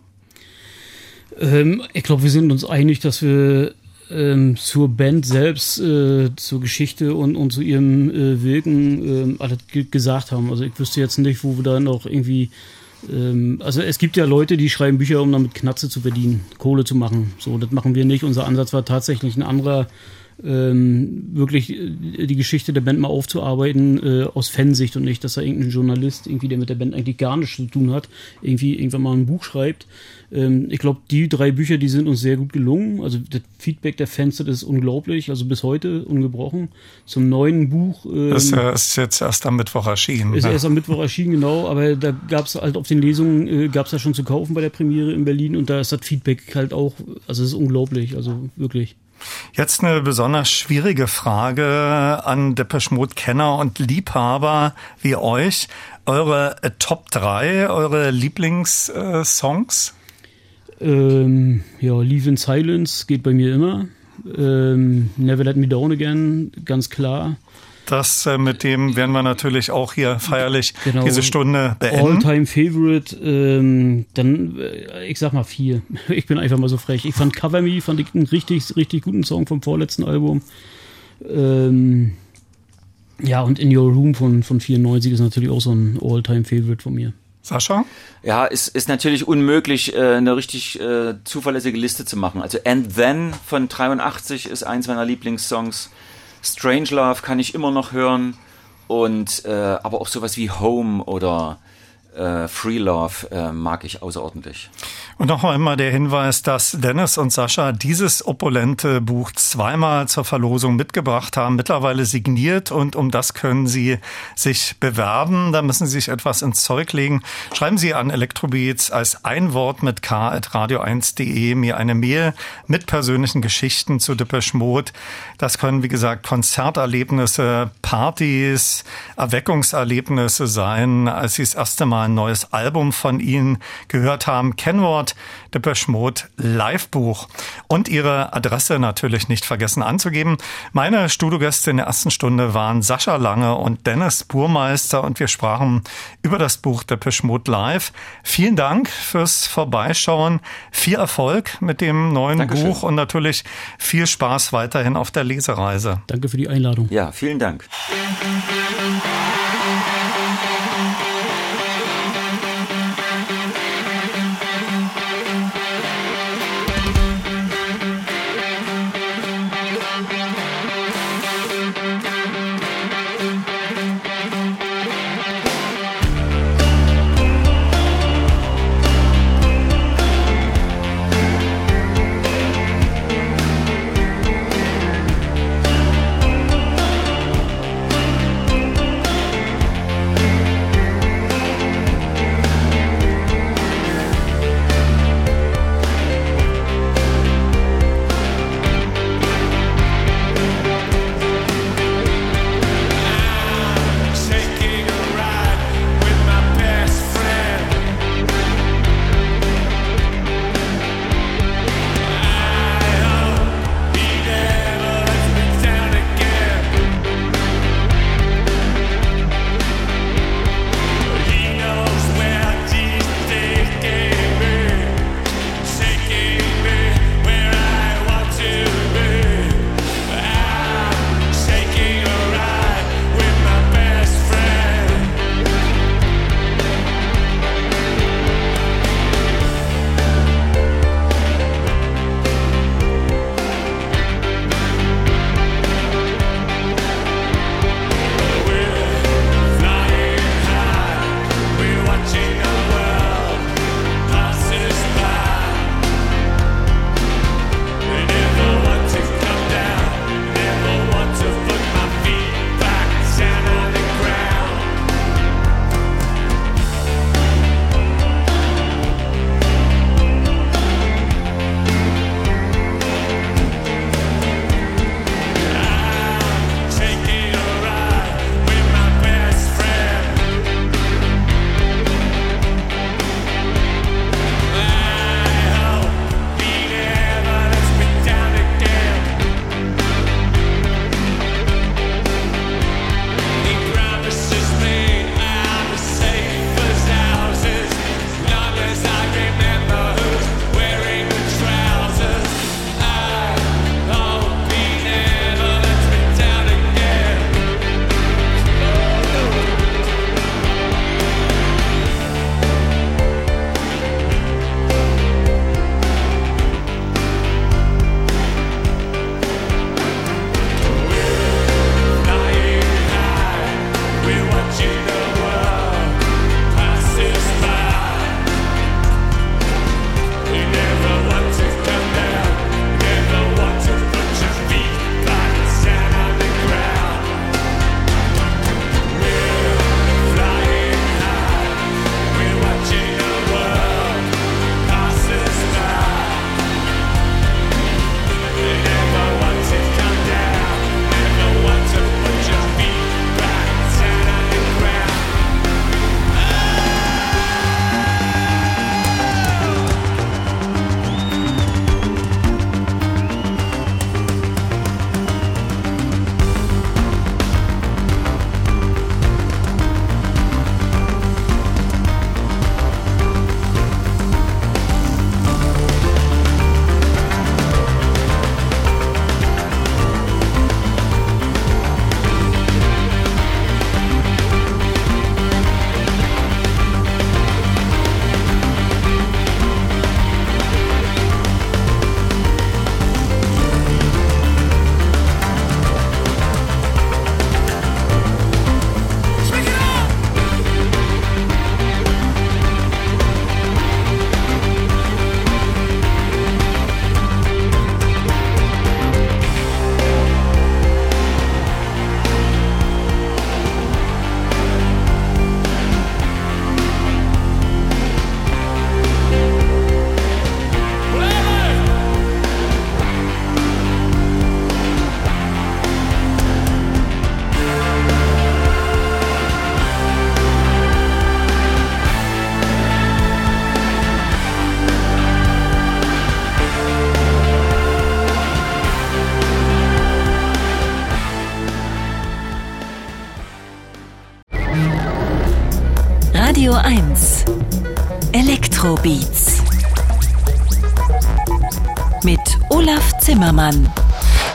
Ähm, ich glaube, wir sind uns einig, dass wir ähm, zur Band selbst, äh, zur Geschichte und, und zu ihrem äh, Wirken äh, alles gesagt haben. Also ich wüsste jetzt nicht, wo wir da noch irgendwie ähm, also es gibt ja Leute, die schreiben Bücher, um damit Knatze zu verdienen, Kohle zu machen. So, das machen wir nicht. Unser Ansatz war tatsächlich ein anderer, ähm, wirklich äh, die Geschichte der Band mal aufzuarbeiten äh, aus Fansicht und nicht, dass da irgendein Journalist irgendwie, der mit der Band eigentlich gar nichts zu tun hat, irgendwie irgendwann mal ein Buch schreibt. Ähm, ich glaube, die drei Bücher, die sind uns sehr gut gelungen. Also das Feedback der Fans, das ist unglaublich, also bis heute ungebrochen. Zum neuen Buch. Ähm, das ist jetzt erst am Mittwoch erschienen. Ist ne? erst am Mittwoch erschienen, genau, aber da gab es halt auf den Lesungen, äh, gab es ja schon zu kaufen bei der Premiere in Berlin und da ist das Feedback halt auch, also es ist unglaublich, also wirklich. Jetzt eine besonders schwierige Frage an Depeche Kenner und Liebhaber wie euch. Eure äh, Top 3, eure Lieblingssongs? Ähm, ja, Leave in Silence geht bei mir immer. Ähm, Never Let Me Down Again, ganz klar. Das äh, mit dem werden wir natürlich auch hier feierlich genau. diese Stunde beenden. All-time Favorite, ähm, dann äh, ich sag mal vier. Ich bin einfach mal so frech. Ich fand Cover Me, fand ich einen richtig, richtig guten Song vom vorletzten Album. Ähm, ja, und In Your Room von, von 94 ist natürlich auch so ein All-time Favorite von mir. Sascha? Ja, es ist natürlich unmöglich, äh, eine richtig äh, zuverlässige Liste zu machen. Also And Then von 83 ist eins meiner Lieblingssongs. Strange Love kann ich immer noch hören. Und äh, aber auch sowas wie Home oder äh, Free Love äh, mag ich außerordentlich. Und noch einmal der Hinweis, dass Dennis und Sascha dieses opulente Buch zweimal zur Verlosung mitgebracht haben, mittlerweile signiert und um das können Sie sich bewerben. Da müssen Sie sich etwas ins Zeug legen. Schreiben Sie an Elektrobeats als ein Wort mit k at radio1.de mir eine Mail mit persönlichen Geschichten zu Depeche Mode. Das können, wie gesagt, Konzerterlebnisse, Partys, Erweckungserlebnisse sein, als Sie das erste Mal ein neues Album von Ihnen gehört haben. Kennwort Stichwort Depeche Mode Live-Buch. Und Ihre Adresse natürlich nicht vergessen anzugeben. Meine Studiogäste in der ersten Stunde waren Sascha Lange und Dennis Burmeister und wir sprachen über das Buch Depeche Mode Live. Vielen Dank fürs Vorbeischauen. Viel Erfolg mit dem neuen Dankeschön. Buch und natürlich viel Spaß weiterhin auf der Lesereise. Danke für die Einladung. Ja, vielen Dank.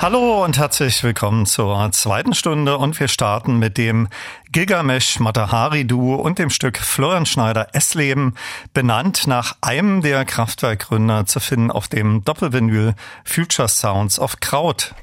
Hallo und herzlich willkommen zur zweiten Stunde und wir starten mit dem Gilgamesh Matahari Duo und dem Stück Florian Schneider S-Leben, benannt nach einem der Kraftwerkgründer zu finden auf dem Doppelvinyl Future Sounds of Kraut.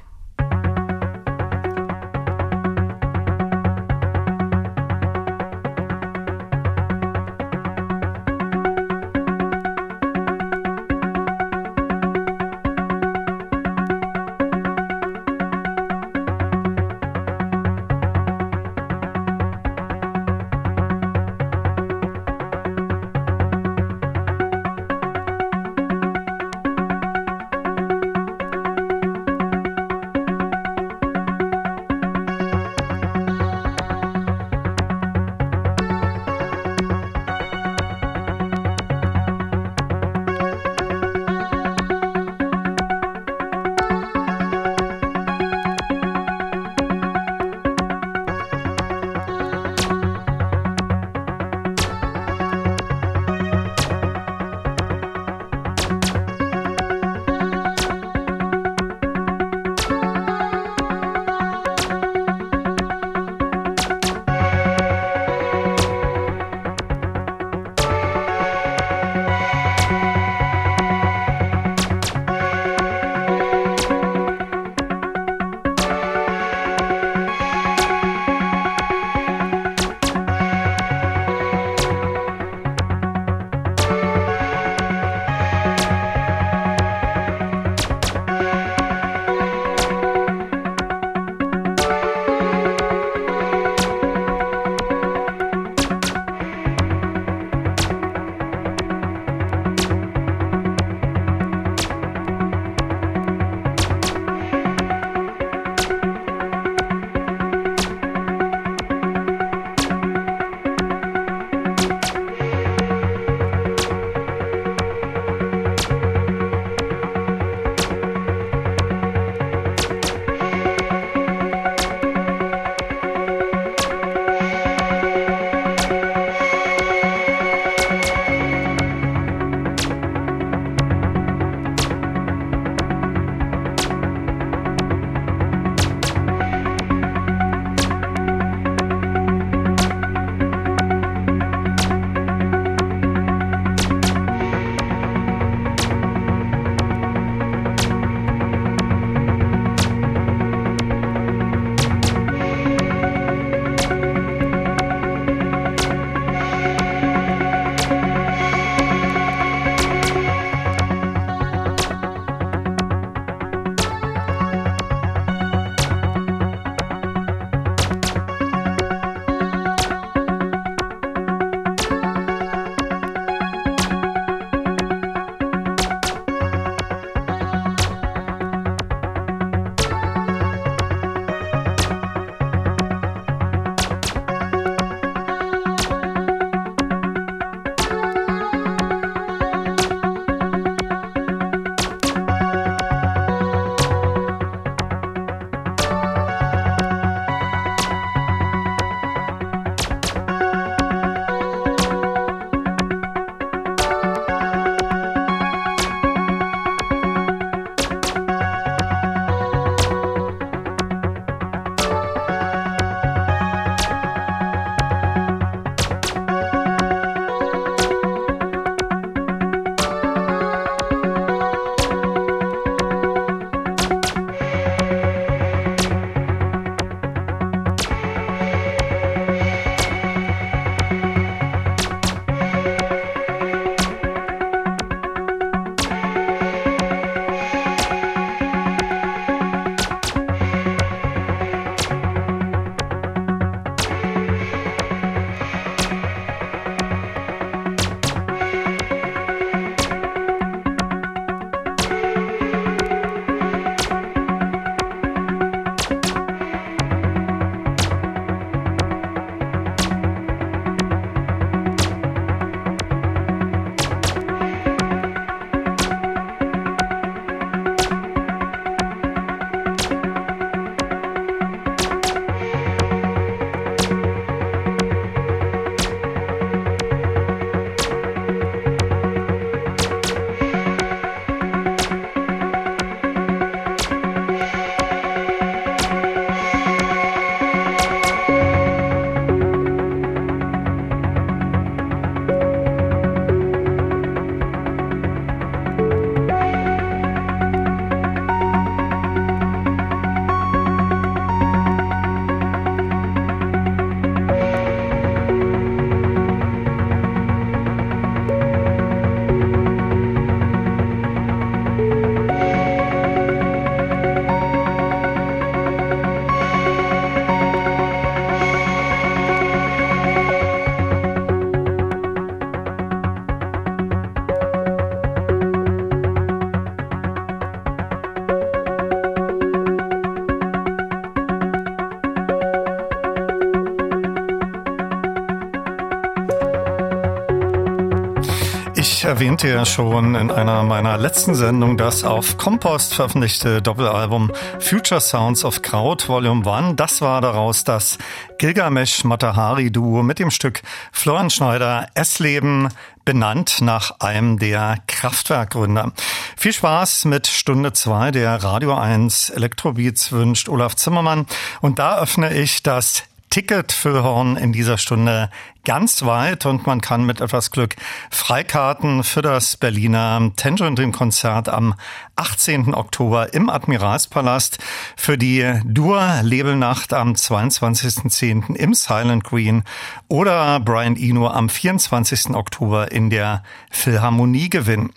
Erwähnte ja schon in einer meiner letzten Sendungen das auf Compost veröffentlichte Doppelalbum Future Sounds of Kraut Volume 1. Das war daraus das Gilgamesh Matahari Duo mit dem Stück Florian Schneider S-Leben benannt nach einem der Kraftwerkgründer. Viel Spaß mit Stunde 2 der Radio 1 Elektrobeats wünscht Olaf Zimmermann und da öffne ich das Ticketfüllhorn in dieser Stunde ganz weit und man kann mit etwas Glück Freikarten für das Berliner Tangerine Dream Konzert am 18. Oktober im Admiralspalast, für die Dur-Labelnacht am 22.10. im Silent Green oder Brian Eno am 24. Oktober in der Philharmonie gewinnen.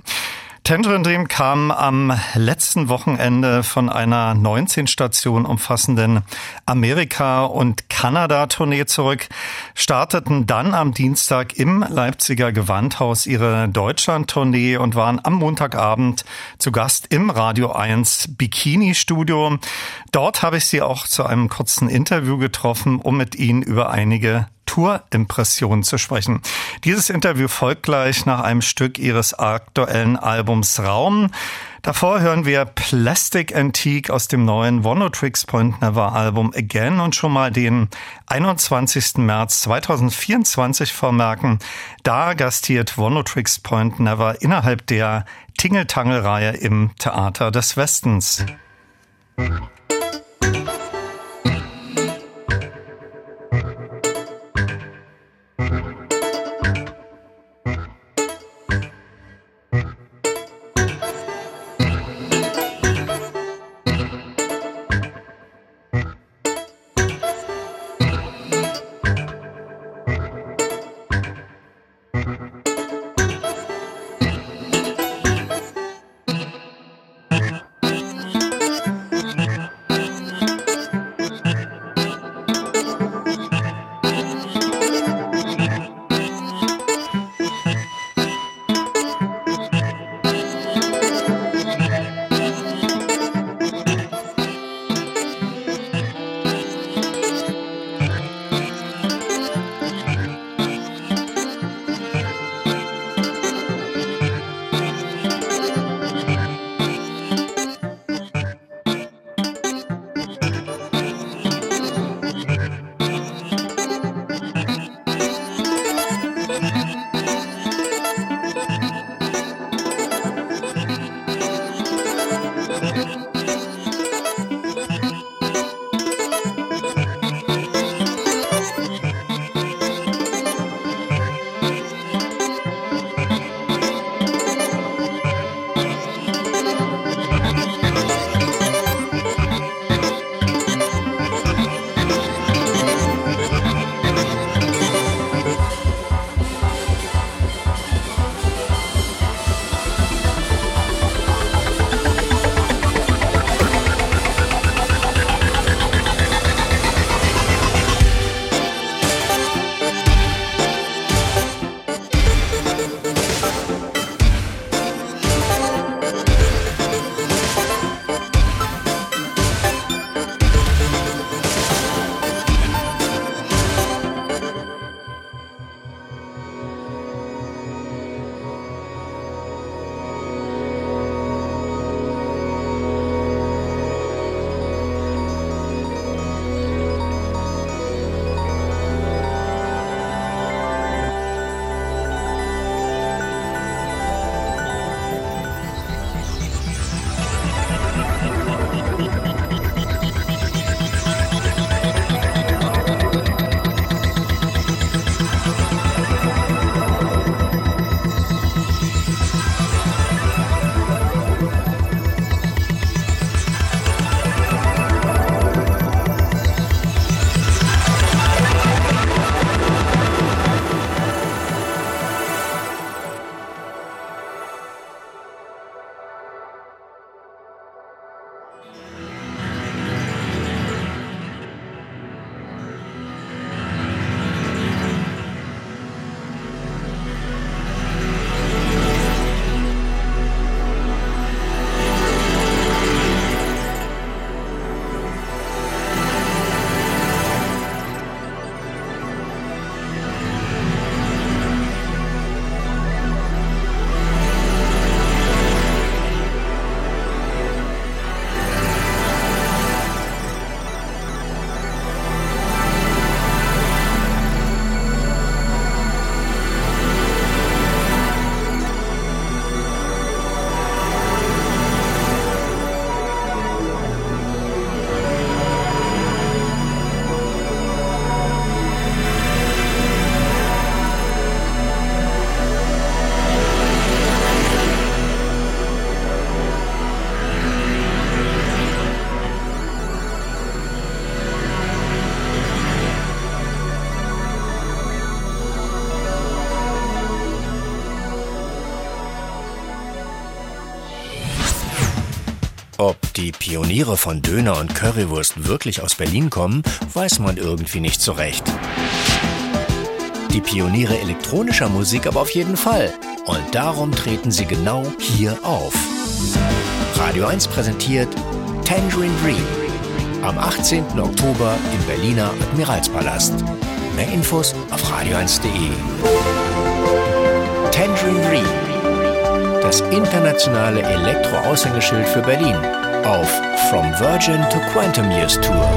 Tangerine Dream kam am letzten Wochenende von einer 19 Station umfassenden Amerika- und Kanada-Tournee zurück, starteten dann am Dienstag im Leipziger Gewandhaus ihre Deutschland-Tournee und waren am Montagabend zu Gast im Radio 1 Bikini-Studio. Dort habe ich sie auch zu einem kurzen Interview getroffen, um mit ihnen über einige Tourimpressionen zu sprechen. Dieses Interview folgt gleich nach einem Stück ihres aktuellen Albums Raum. Davor hören wir Plastic Antique aus dem neuen Wonotrix Point Never Album Again und schon mal den 21. März 2024 vormerken. Da gastiert Wonotrix Point Never innerhalb der Tingeltangel-Reihe im Theater des Westens. Die Pioniere von Döner und Currywurst wirklich aus Berlin kommen, weiß man irgendwie nicht so recht. Die Pioniere elektronischer Musik aber auf jeden Fall. Und darum treten sie genau hier auf. Radio 1 präsentiert Tangerine Dream am 18. Oktober im Berliner Admiralspalast. Mehr Infos auf radio1.de. Tangerine Dream, das internationale Elektro-Aushängeschild für Berlin auf From Virgin to Quantum Years Tour.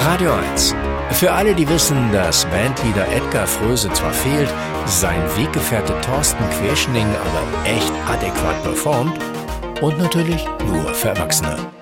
Radio 1. Für alle, die wissen, dass Bandleader Edgar Fröse zwar fehlt, sein Weggefährte Thorsten Querschning aber echt adäquat performt und natürlich nur für Erwachsene.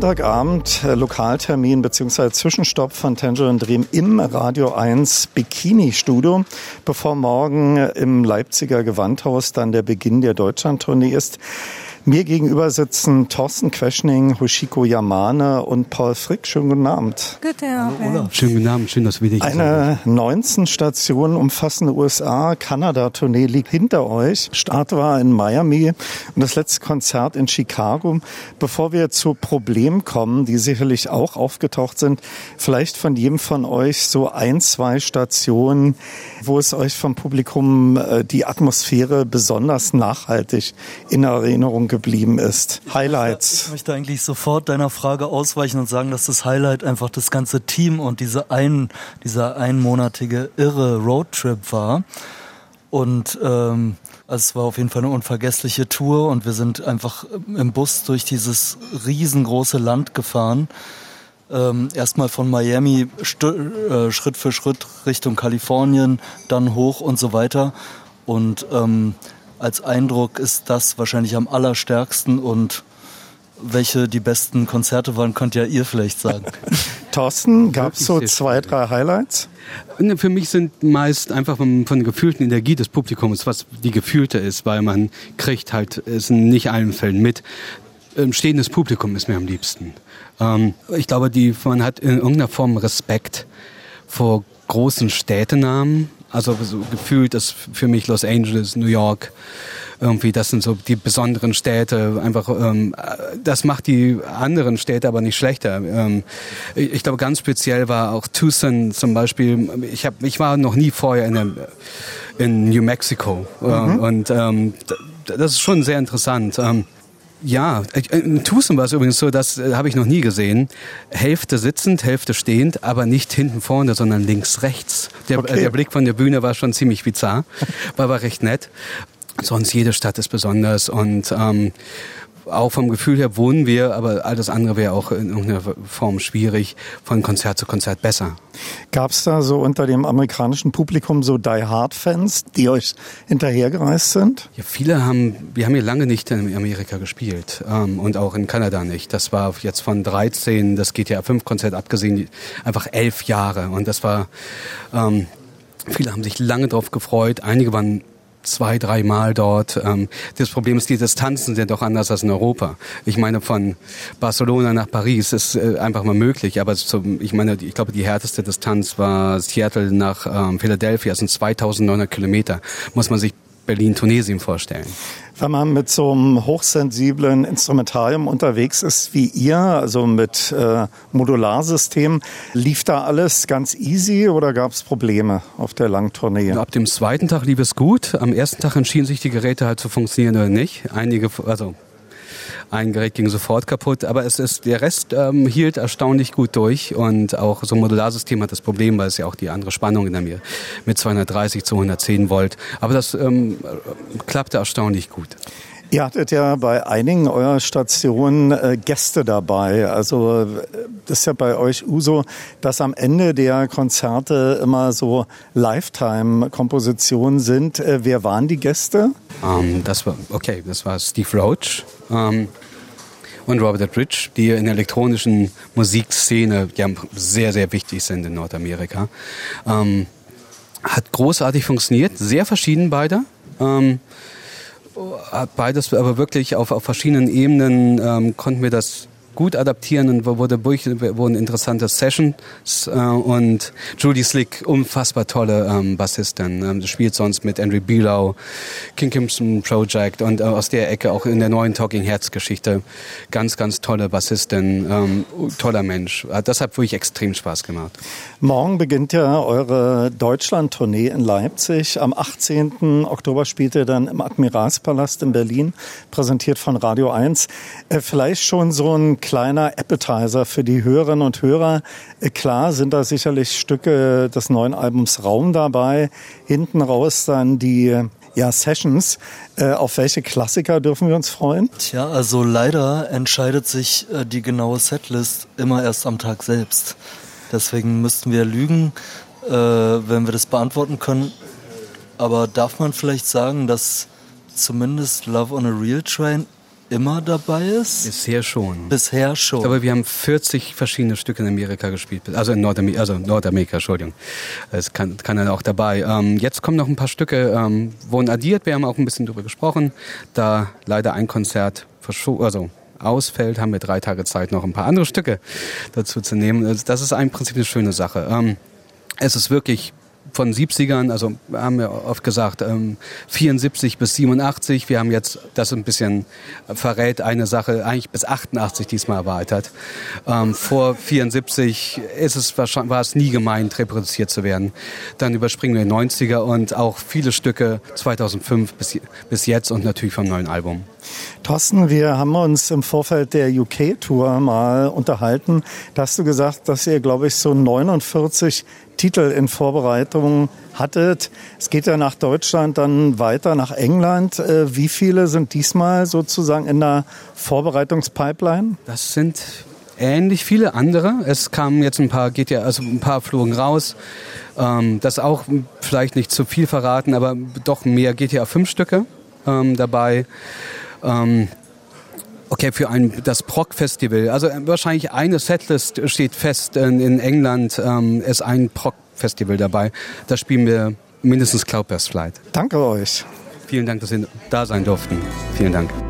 Montagabend äh, Lokaltermin bzw. Zwischenstopp von Tangerine Dream im Radio 1 Bikini Studio, bevor morgen im Leipziger Gewandhaus dann der Beginn der Deutschlandtournee ist. Mir gegenüber sitzen Thorsten Queschning, Hoshiko Yamane und Paul Frick. Schönen guten Abend. Guten Abend. Schönen guten Abend, schön, dass wir dich Eine 19 Stationen umfassende USA-Kanada-Tournee liegt hinter euch. Start war in Miami und das letzte Konzert in Chicago. Bevor wir zu Problemen kommen, die sicherlich auch aufgetaucht sind, vielleicht von jedem von euch so ein, zwei Stationen, wo es euch vom Publikum äh, die Atmosphäre besonders nachhaltig in Erinnerung geblieben ist. Highlights. Ich möchte eigentlich sofort deiner Frage ausweichen und sagen, dass das Highlight einfach das ganze Team und diese ein, dieser einmonatige irre Roadtrip war. Und ähm, also es war auf jeden Fall eine unvergessliche Tour und wir sind einfach im Bus durch dieses riesengroße Land gefahren. Ähm, erstmal von Miami äh, Schritt für Schritt Richtung Kalifornien, dann hoch und so weiter. Und ähm, als Eindruck ist das wahrscheinlich am allerstärksten und welche die besten Konzerte waren, könnt ja ihr vielleicht sagen. Thorsten, gab es so zwei, drei Highlights? Ne, Für mich sind meist einfach von, von der gefühlten Energie des Publikums, was die gefühlte ist, weil man kriegt halt es in nicht allen Fällen mit. Ähm, Stehendes Publikum ist mir am liebsten. Ähm, ich glaube, die, man hat in irgendeiner Form Respekt vor großen Städtenamen. Also so gefühlt ist für mich Los Angeles, New York, irgendwie, das sind so die besonderen Städte. Einfach, ähm, das macht die anderen Städte aber nicht schlechter. Ähm, ich, ich glaube, ganz speziell war auch Tucson zum Beispiel. Ich, hab, ich war noch nie vorher in, einem, in New Mexico. Äh, Mhm. Und ähm, das ist schon sehr interessant. Ähm, ja, ich- in Tucson war es übrigens so, das äh, habe ich noch nie gesehen. Hälfte sitzend, Hälfte stehend, aber nicht hinten vorne, sondern links rechts. Der, Okay. äh, der Blick von der Bühne war schon ziemlich bizarr, war aber recht nett. Sonst jede Stadt ist besonders und ähm, auch vom Gefühl her wohnen wir, aber alles andere wäre auch in irgendeiner Form schwierig, von Konzert zu Konzert besser. Gab es da so unter dem amerikanischen Publikum so Die Hard-Fans, die euch hinterhergereist sind? Ja, viele haben, wir haben hier lange nicht in Amerika gespielt ähm, und auch in Kanada nicht. Das war jetzt von 13, das ja fünf Konzert abgesehen, einfach elf Jahre und das war, ähm, viele haben sich lange drauf gefreut, einige waren zwei, dreimal dort. Ähm, das Problem ist, die Distanzen sind doch anders als in Europa. Ich meine, von Barcelona nach Paris ist äh, einfach mal möglich, aber zum, ich meine, ich glaube, die härteste Distanz war Seattle nach ähm, Philadelphia, das sind 2900 Kilometer. Muss man sich Berlin-Tunesien vorstellen. Wenn man mit so einem hochsensiblen Instrumentarium unterwegs ist wie ihr, also mit äh, Modularsystem, lief da alles ganz easy oder gab es Probleme auf der Langtournee? Ab dem zweiten Tag lief es gut. Am ersten Tag entschieden sich die Geräte halt zu funktionieren oder nicht. Einige, also ein Gerät ging sofort kaputt, aber es ist, der Rest ähm, hielt erstaunlich gut durch und auch so ein Modularsystem hat das Problem, weil es ja auch die andere Spannung in der mir mit 230 zu 110 Volt. Aber das ähm, klappte erstaunlich gut. Ihr hattet ja bei einigen eurer Stationen äh, Gäste dabei. Also äh, das ist ja bei euch Uso, dass am Ende der Konzerte immer so Lifetime-Kompositionen sind. Äh, wer waren die Gäste? Ähm, das war, okay, das war Steve Roach ähm, und Robert Rich, die in der elektronischen Musikszene ja sehr, sehr wichtig sind in Nordamerika. Ähm, hat großartig funktioniert, sehr verschieden beide. Ähm, hat beides aber wirklich auf, auf verschiedenen Ebenen ähm, konnten wir das gut adaptieren und wurde, durch- wurden interessante Sessions äh, und Judy Slick, unfassbar tolle ähm, Bassistin, ähm, spielt sonst mit Andrew Below, King Crimson Project und äh, aus der Ecke auch in der neuen Talking Heads Geschichte ganz, ganz tolle Bassistin, ähm, toller Mensch. Hat deshalb wirklich extrem Spaß gemacht. Morgen beginnt ja eure Deutschland-Tournee in Leipzig. Am 18. Oktober spielt ihr dann im Admiralspalast in Berlin, präsentiert von Radio 1. Äh, Vielleicht schon so ein kleiner Appetizer für die Hörerinnen und Hörer. Äh, Klar sind da sicherlich Stücke des neuen Albums Raum dabei. Hinten raus dann die ja, Sessions. Äh, Auf welche Klassiker dürfen wir uns freuen? Tja, also leider entscheidet sich äh, die genaue Setlist immer erst am Tag selbst. Deswegen müssten wir lügen, wenn wir das beantworten können. Aber darf man vielleicht sagen, dass zumindest Love on a Real Train immer dabei ist? Bisher schon. Bisher schon. Aber wir haben 40 verschiedene Stücke in Amerika gespielt. Also in Nordamerika, also Nordamerika, Entschuldigung. Es kann, kann dann auch dabei. Ähm, jetzt kommen noch ein paar Stücke, ähm, wurden addiert. Wir haben auch ein bisschen drüber gesprochen. Da leider ein Konzert verschoben, also ausfällt, haben wir drei Tage Zeit, noch ein paar andere Stücke dazu zu nehmen. Also das ist im Prinzip eine schöne Sache. Ähm, es ist wirklich von 70ern, also haben wir oft gesagt, ähm, 74 bis 87. Wir haben jetzt das ein bisschen verrät eine Sache, eigentlich bis 88 diesmal erweitert. Ähm, vor 74 ist es wahrscheinlich, war es nie gemeint, reproduziert zu werden. Dann überspringen wir die 90er und auch viele Stücke 2005 bis, bis jetzt und natürlich vom neuen Album. Thorsten, wir haben uns im Vorfeld der UK-Tour mal unterhalten. Da hast du gesagt, dass ihr, glaube ich, so 49 Titel in Vorbereitung hattet. Es geht ja nach Deutschland, dann weiter nach England. Äh, Wie viele sind diesmal sozusagen in der Vorbereitungspipeline? Das sind ähnlich viele andere. Es kamen jetzt ein paar, geht ja, also ein paar flogen raus. Ähm, das auch vielleicht nicht zu viel verraten, aber doch mehr GTA 5 Stücke ähm, dabei. Ähm, Okay, für ein, das Proc-Festival. Also äh, wahrscheinlich eine Setlist steht fest. In, in England ähm, ist ein Proc-Festival dabei. Da spielen wir mindestens Cloudburst Flight. Danke euch. Vielen Dank, dass Sie da sein durften. Vielen Dank.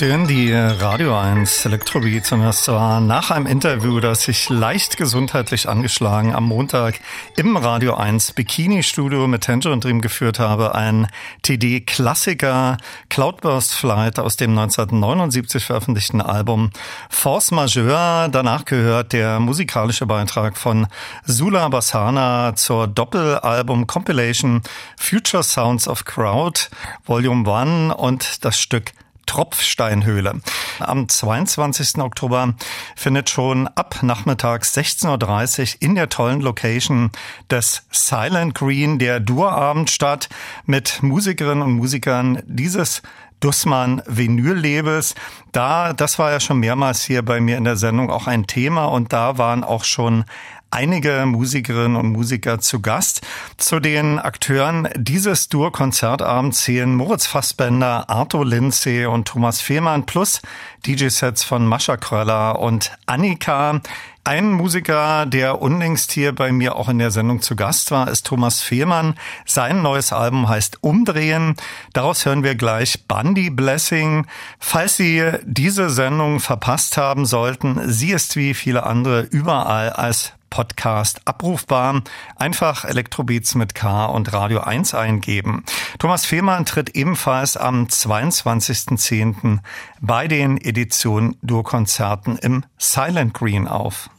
Sie hören die Radio 1 Elektrobeats und das war nach einem Interview, das ich leicht gesundheitlich angeschlagen am Montag im Radio 1 Bikini Studio mit Tangerine Dream geführt habe. Ein TD-Klassiker Cloudburst Flight aus dem 1979 veröffentlichten Album Force Majeure. Danach gehört der musikalische Beitrag von Sula Bassana zur Doppelalbum Compilation Future Sounds of Crowd Volume 1 und das Stück Tropfsteinhöhle. Am 22. Oktober findet schon ab nachmittags 16.30 Uhr in der tollen Location des Silent Green der Durabend statt mit Musikerinnen und Musikern dieses Dussmann Vinyl-Labels. Da, das war ja schon mehrmals hier bei mir in der Sendung auch ein Thema und da waren auch schon einige Musikerinnen und Musiker zu Gast. Zu den Akteuren dieses Dur-Konzertabends zählen Moritz Fassbender, Arthur Lindsay und Thomas Fehmarn plus DJ-Sets von Mascha Kröller und Annika. Ein Musiker, der unlängst hier bei mir auch in der Sendung zu Gast war, ist Thomas Fehmarn. Sein neues Album heißt Umdrehen. Daraus hören wir gleich Bundy Blessing. Falls Sie diese Sendung verpasst haben sollten, sie ist wie viele andere überall als Podcast abrufbar. Einfach Elektrobeats mit K und Radio 1 eingeben. Thomas Fehmarn tritt ebenfalls am 22.10. bei den Edition Dur-Konzerten im Silent Green auf.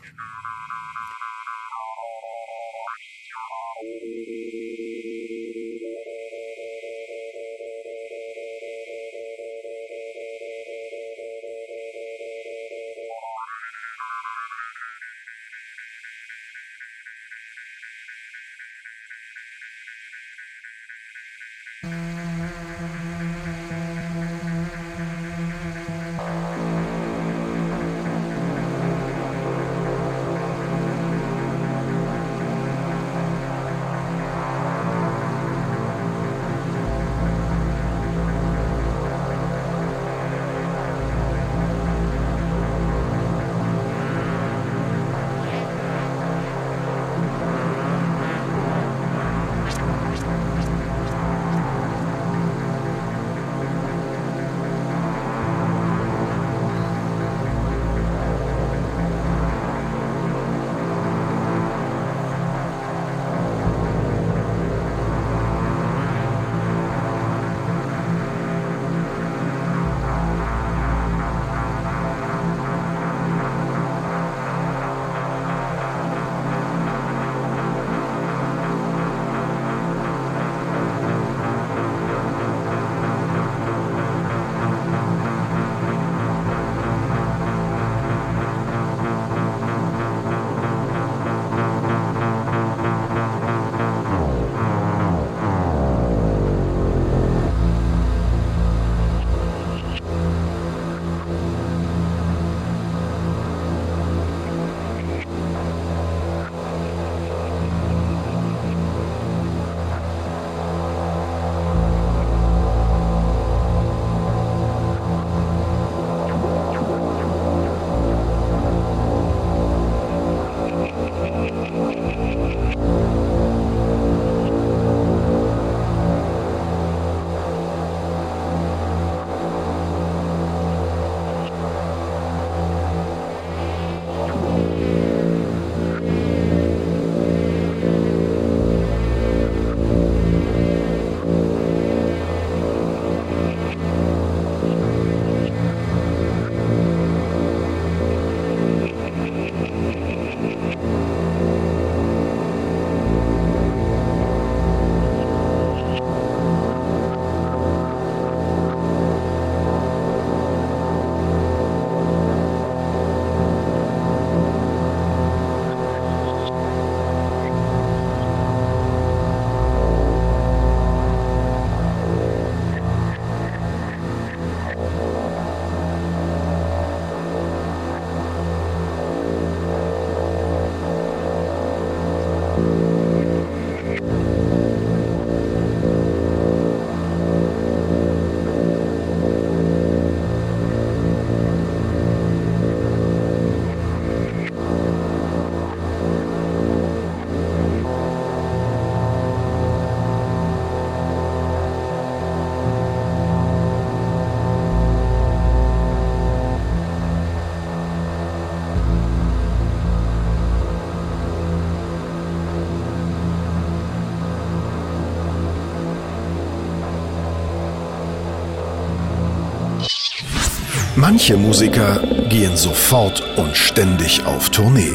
Manche Musiker gehen sofort und ständig auf Tournee.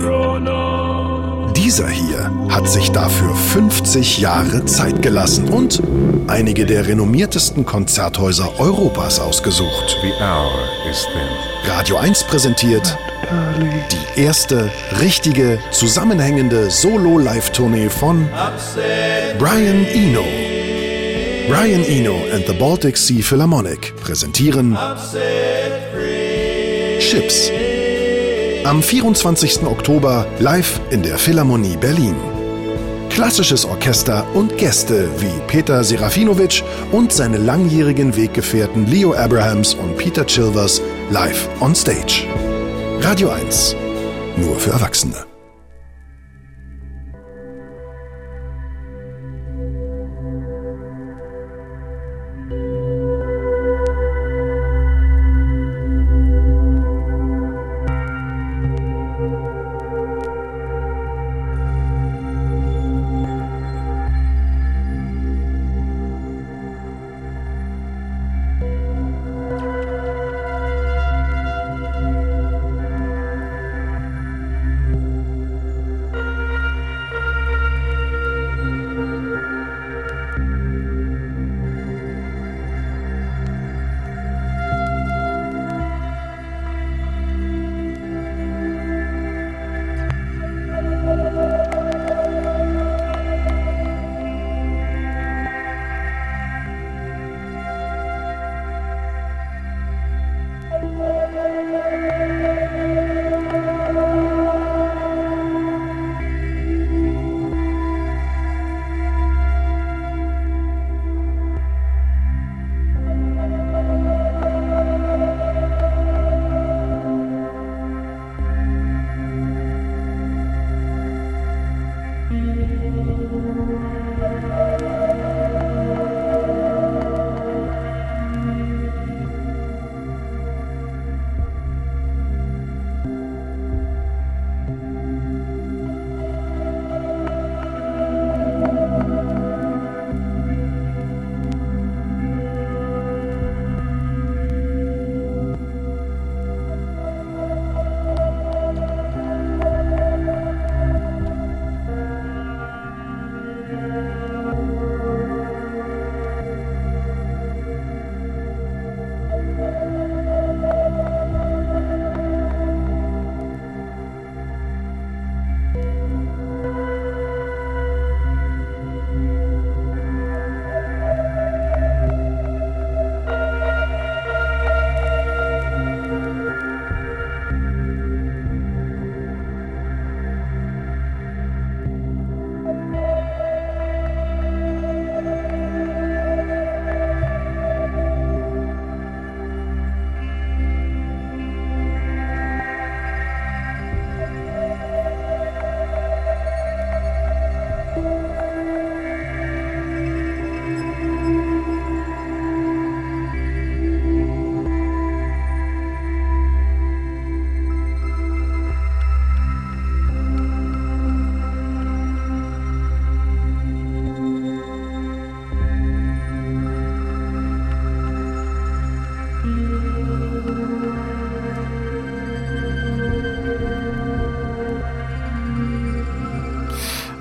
Dieser hier hat sich dafür 50 Jahre Zeit gelassen und einige der renommiertesten Konzerthäuser Europas ausgesucht. Radio 1 präsentiert die erste richtige, zusammenhängende Solo-Live-Tournee von Brian Eno. Brian Eno and the Baltic Sea Philharmonic präsentieren Chips. Am 24. Oktober live in der Philharmonie Berlin. Klassisches Orchester und Gäste wie Peter Serafinovic und seine langjährigen Weggefährten Leo Abrahams und Peter Chilvers live on stage. Radio 1. Nur für Erwachsene.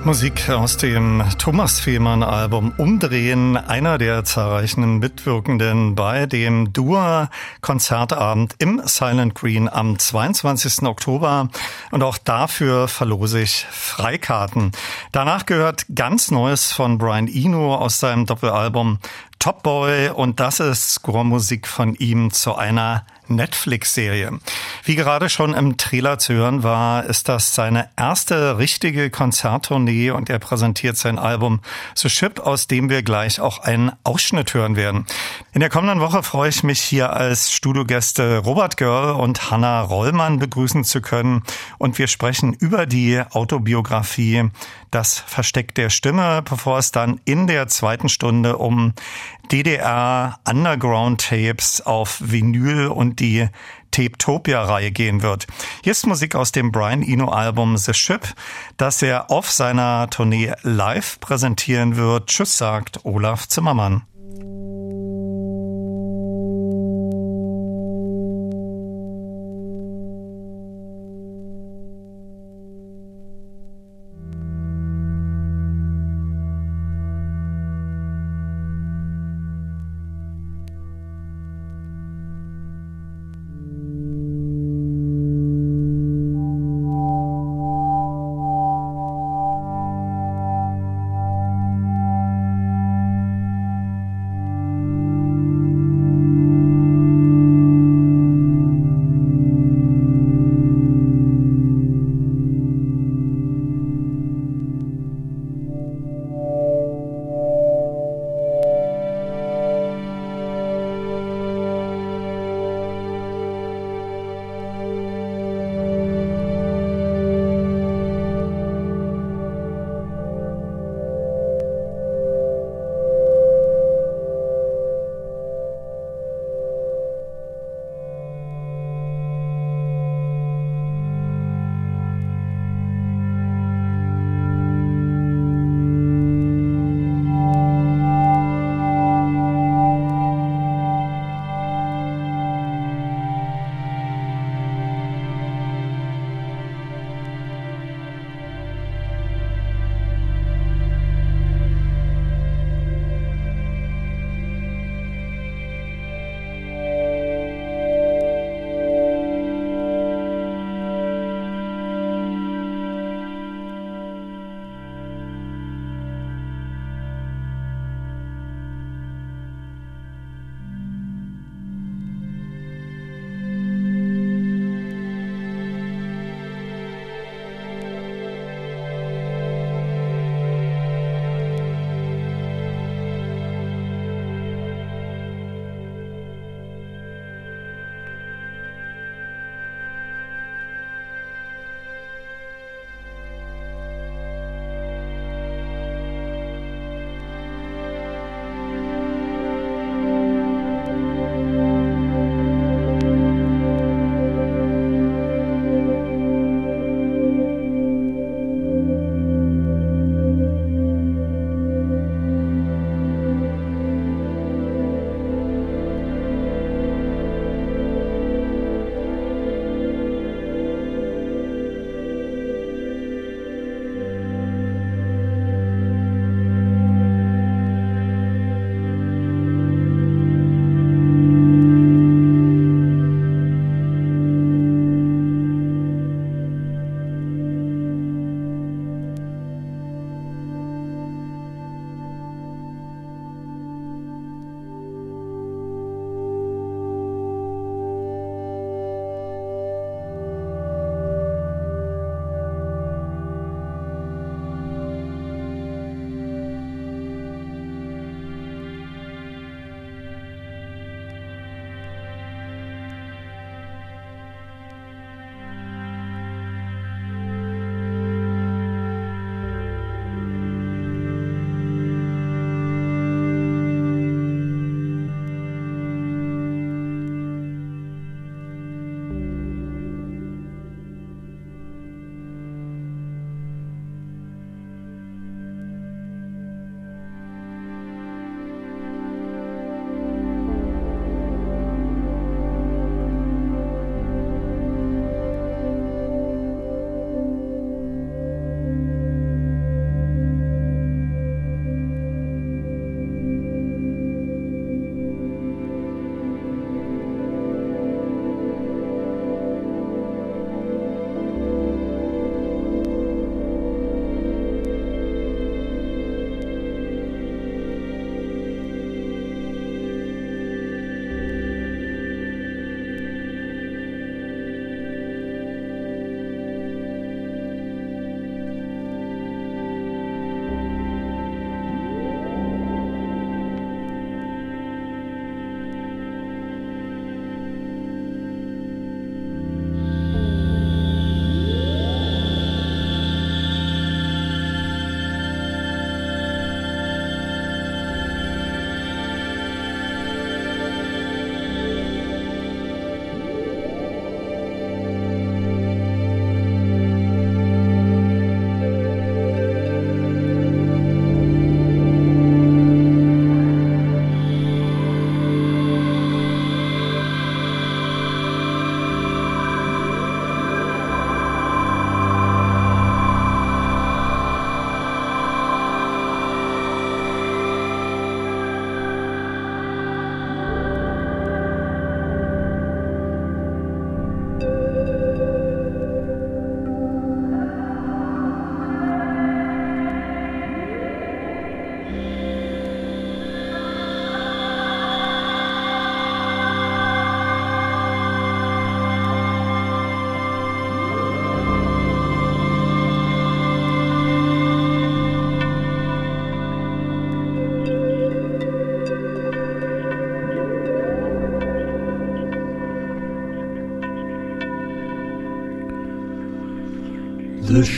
Musik aus dem Thomas Fehmarn Album Umdrehen, einer der zahlreichen Mitwirkenden bei dem Dua Konzertabend im Silent Green am 22. Oktober und auch dafür verlose ich Freikarten. Danach gehört ganz Neues von Brian Eno aus seinem Doppelalbum Top Boy und das ist Score-Musik von ihm zu einer Netflix-Serie. Wie gerade schon im Trailer zu hören war, ist das seine erste richtige Konzerttournee und er präsentiert sein Album The Ship, aus dem wir gleich auch einen Ausschnitt hören werden. In der kommenden Woche freue ich mich hier als Studiogäste Robert Görl und Hanna Rollmann begrüßen zu können und wir sprechen über die Autobiografie Das Versteck der Stimme, bevor es dann in der zweiten Stunde um DDR Underground Tapes auf Vinyl und die Tapetopia-Reihe gehen wird. Hier ist Musik aus dem Brian Eno-Album The Ship, das er auf seiner Tournee live präsentieren wird. Tschüss, sagt Olaf Zimmermann.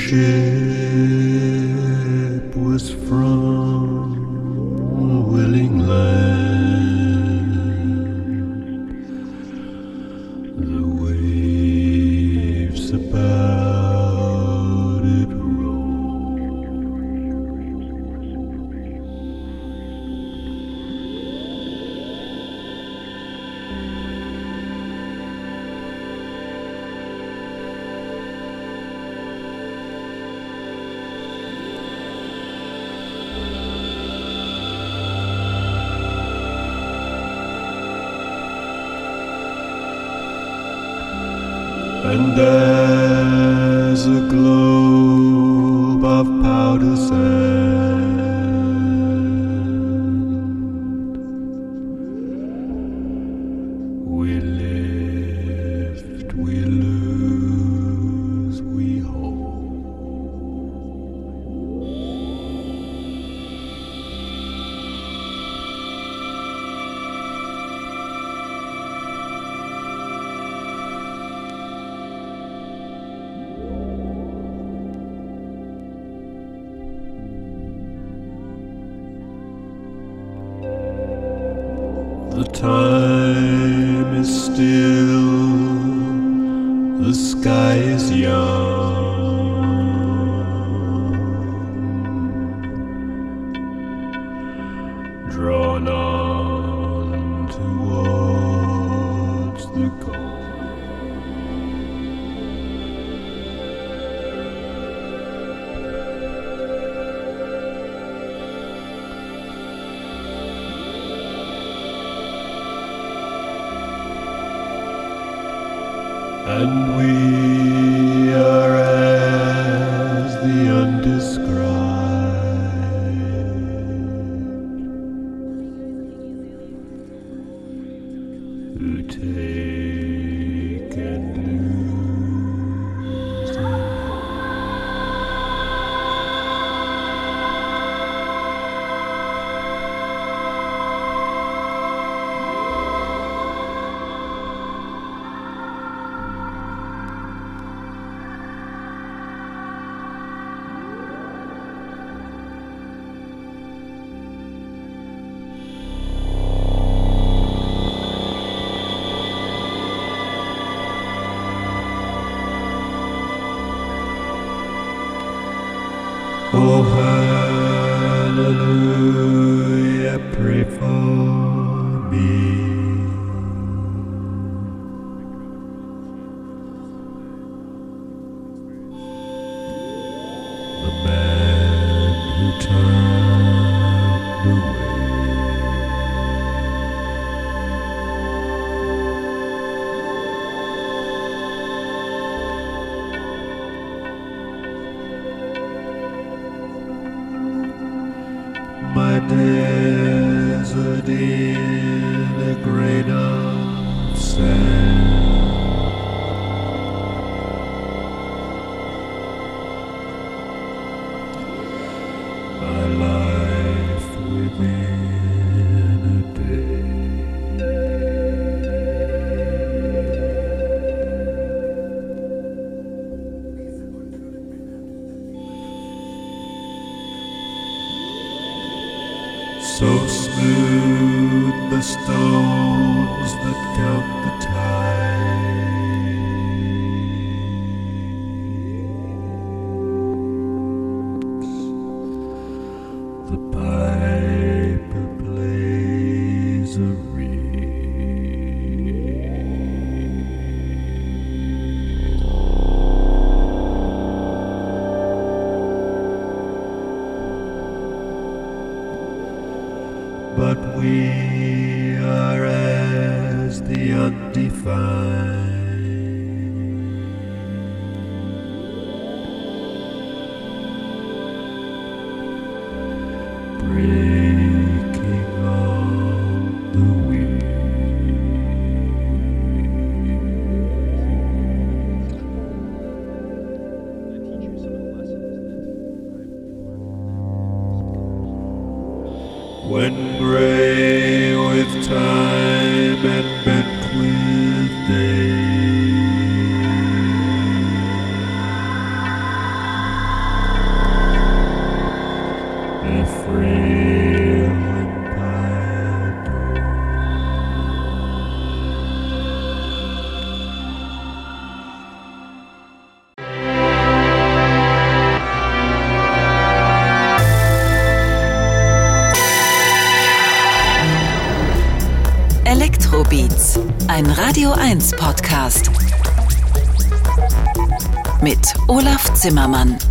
The Zimmermann.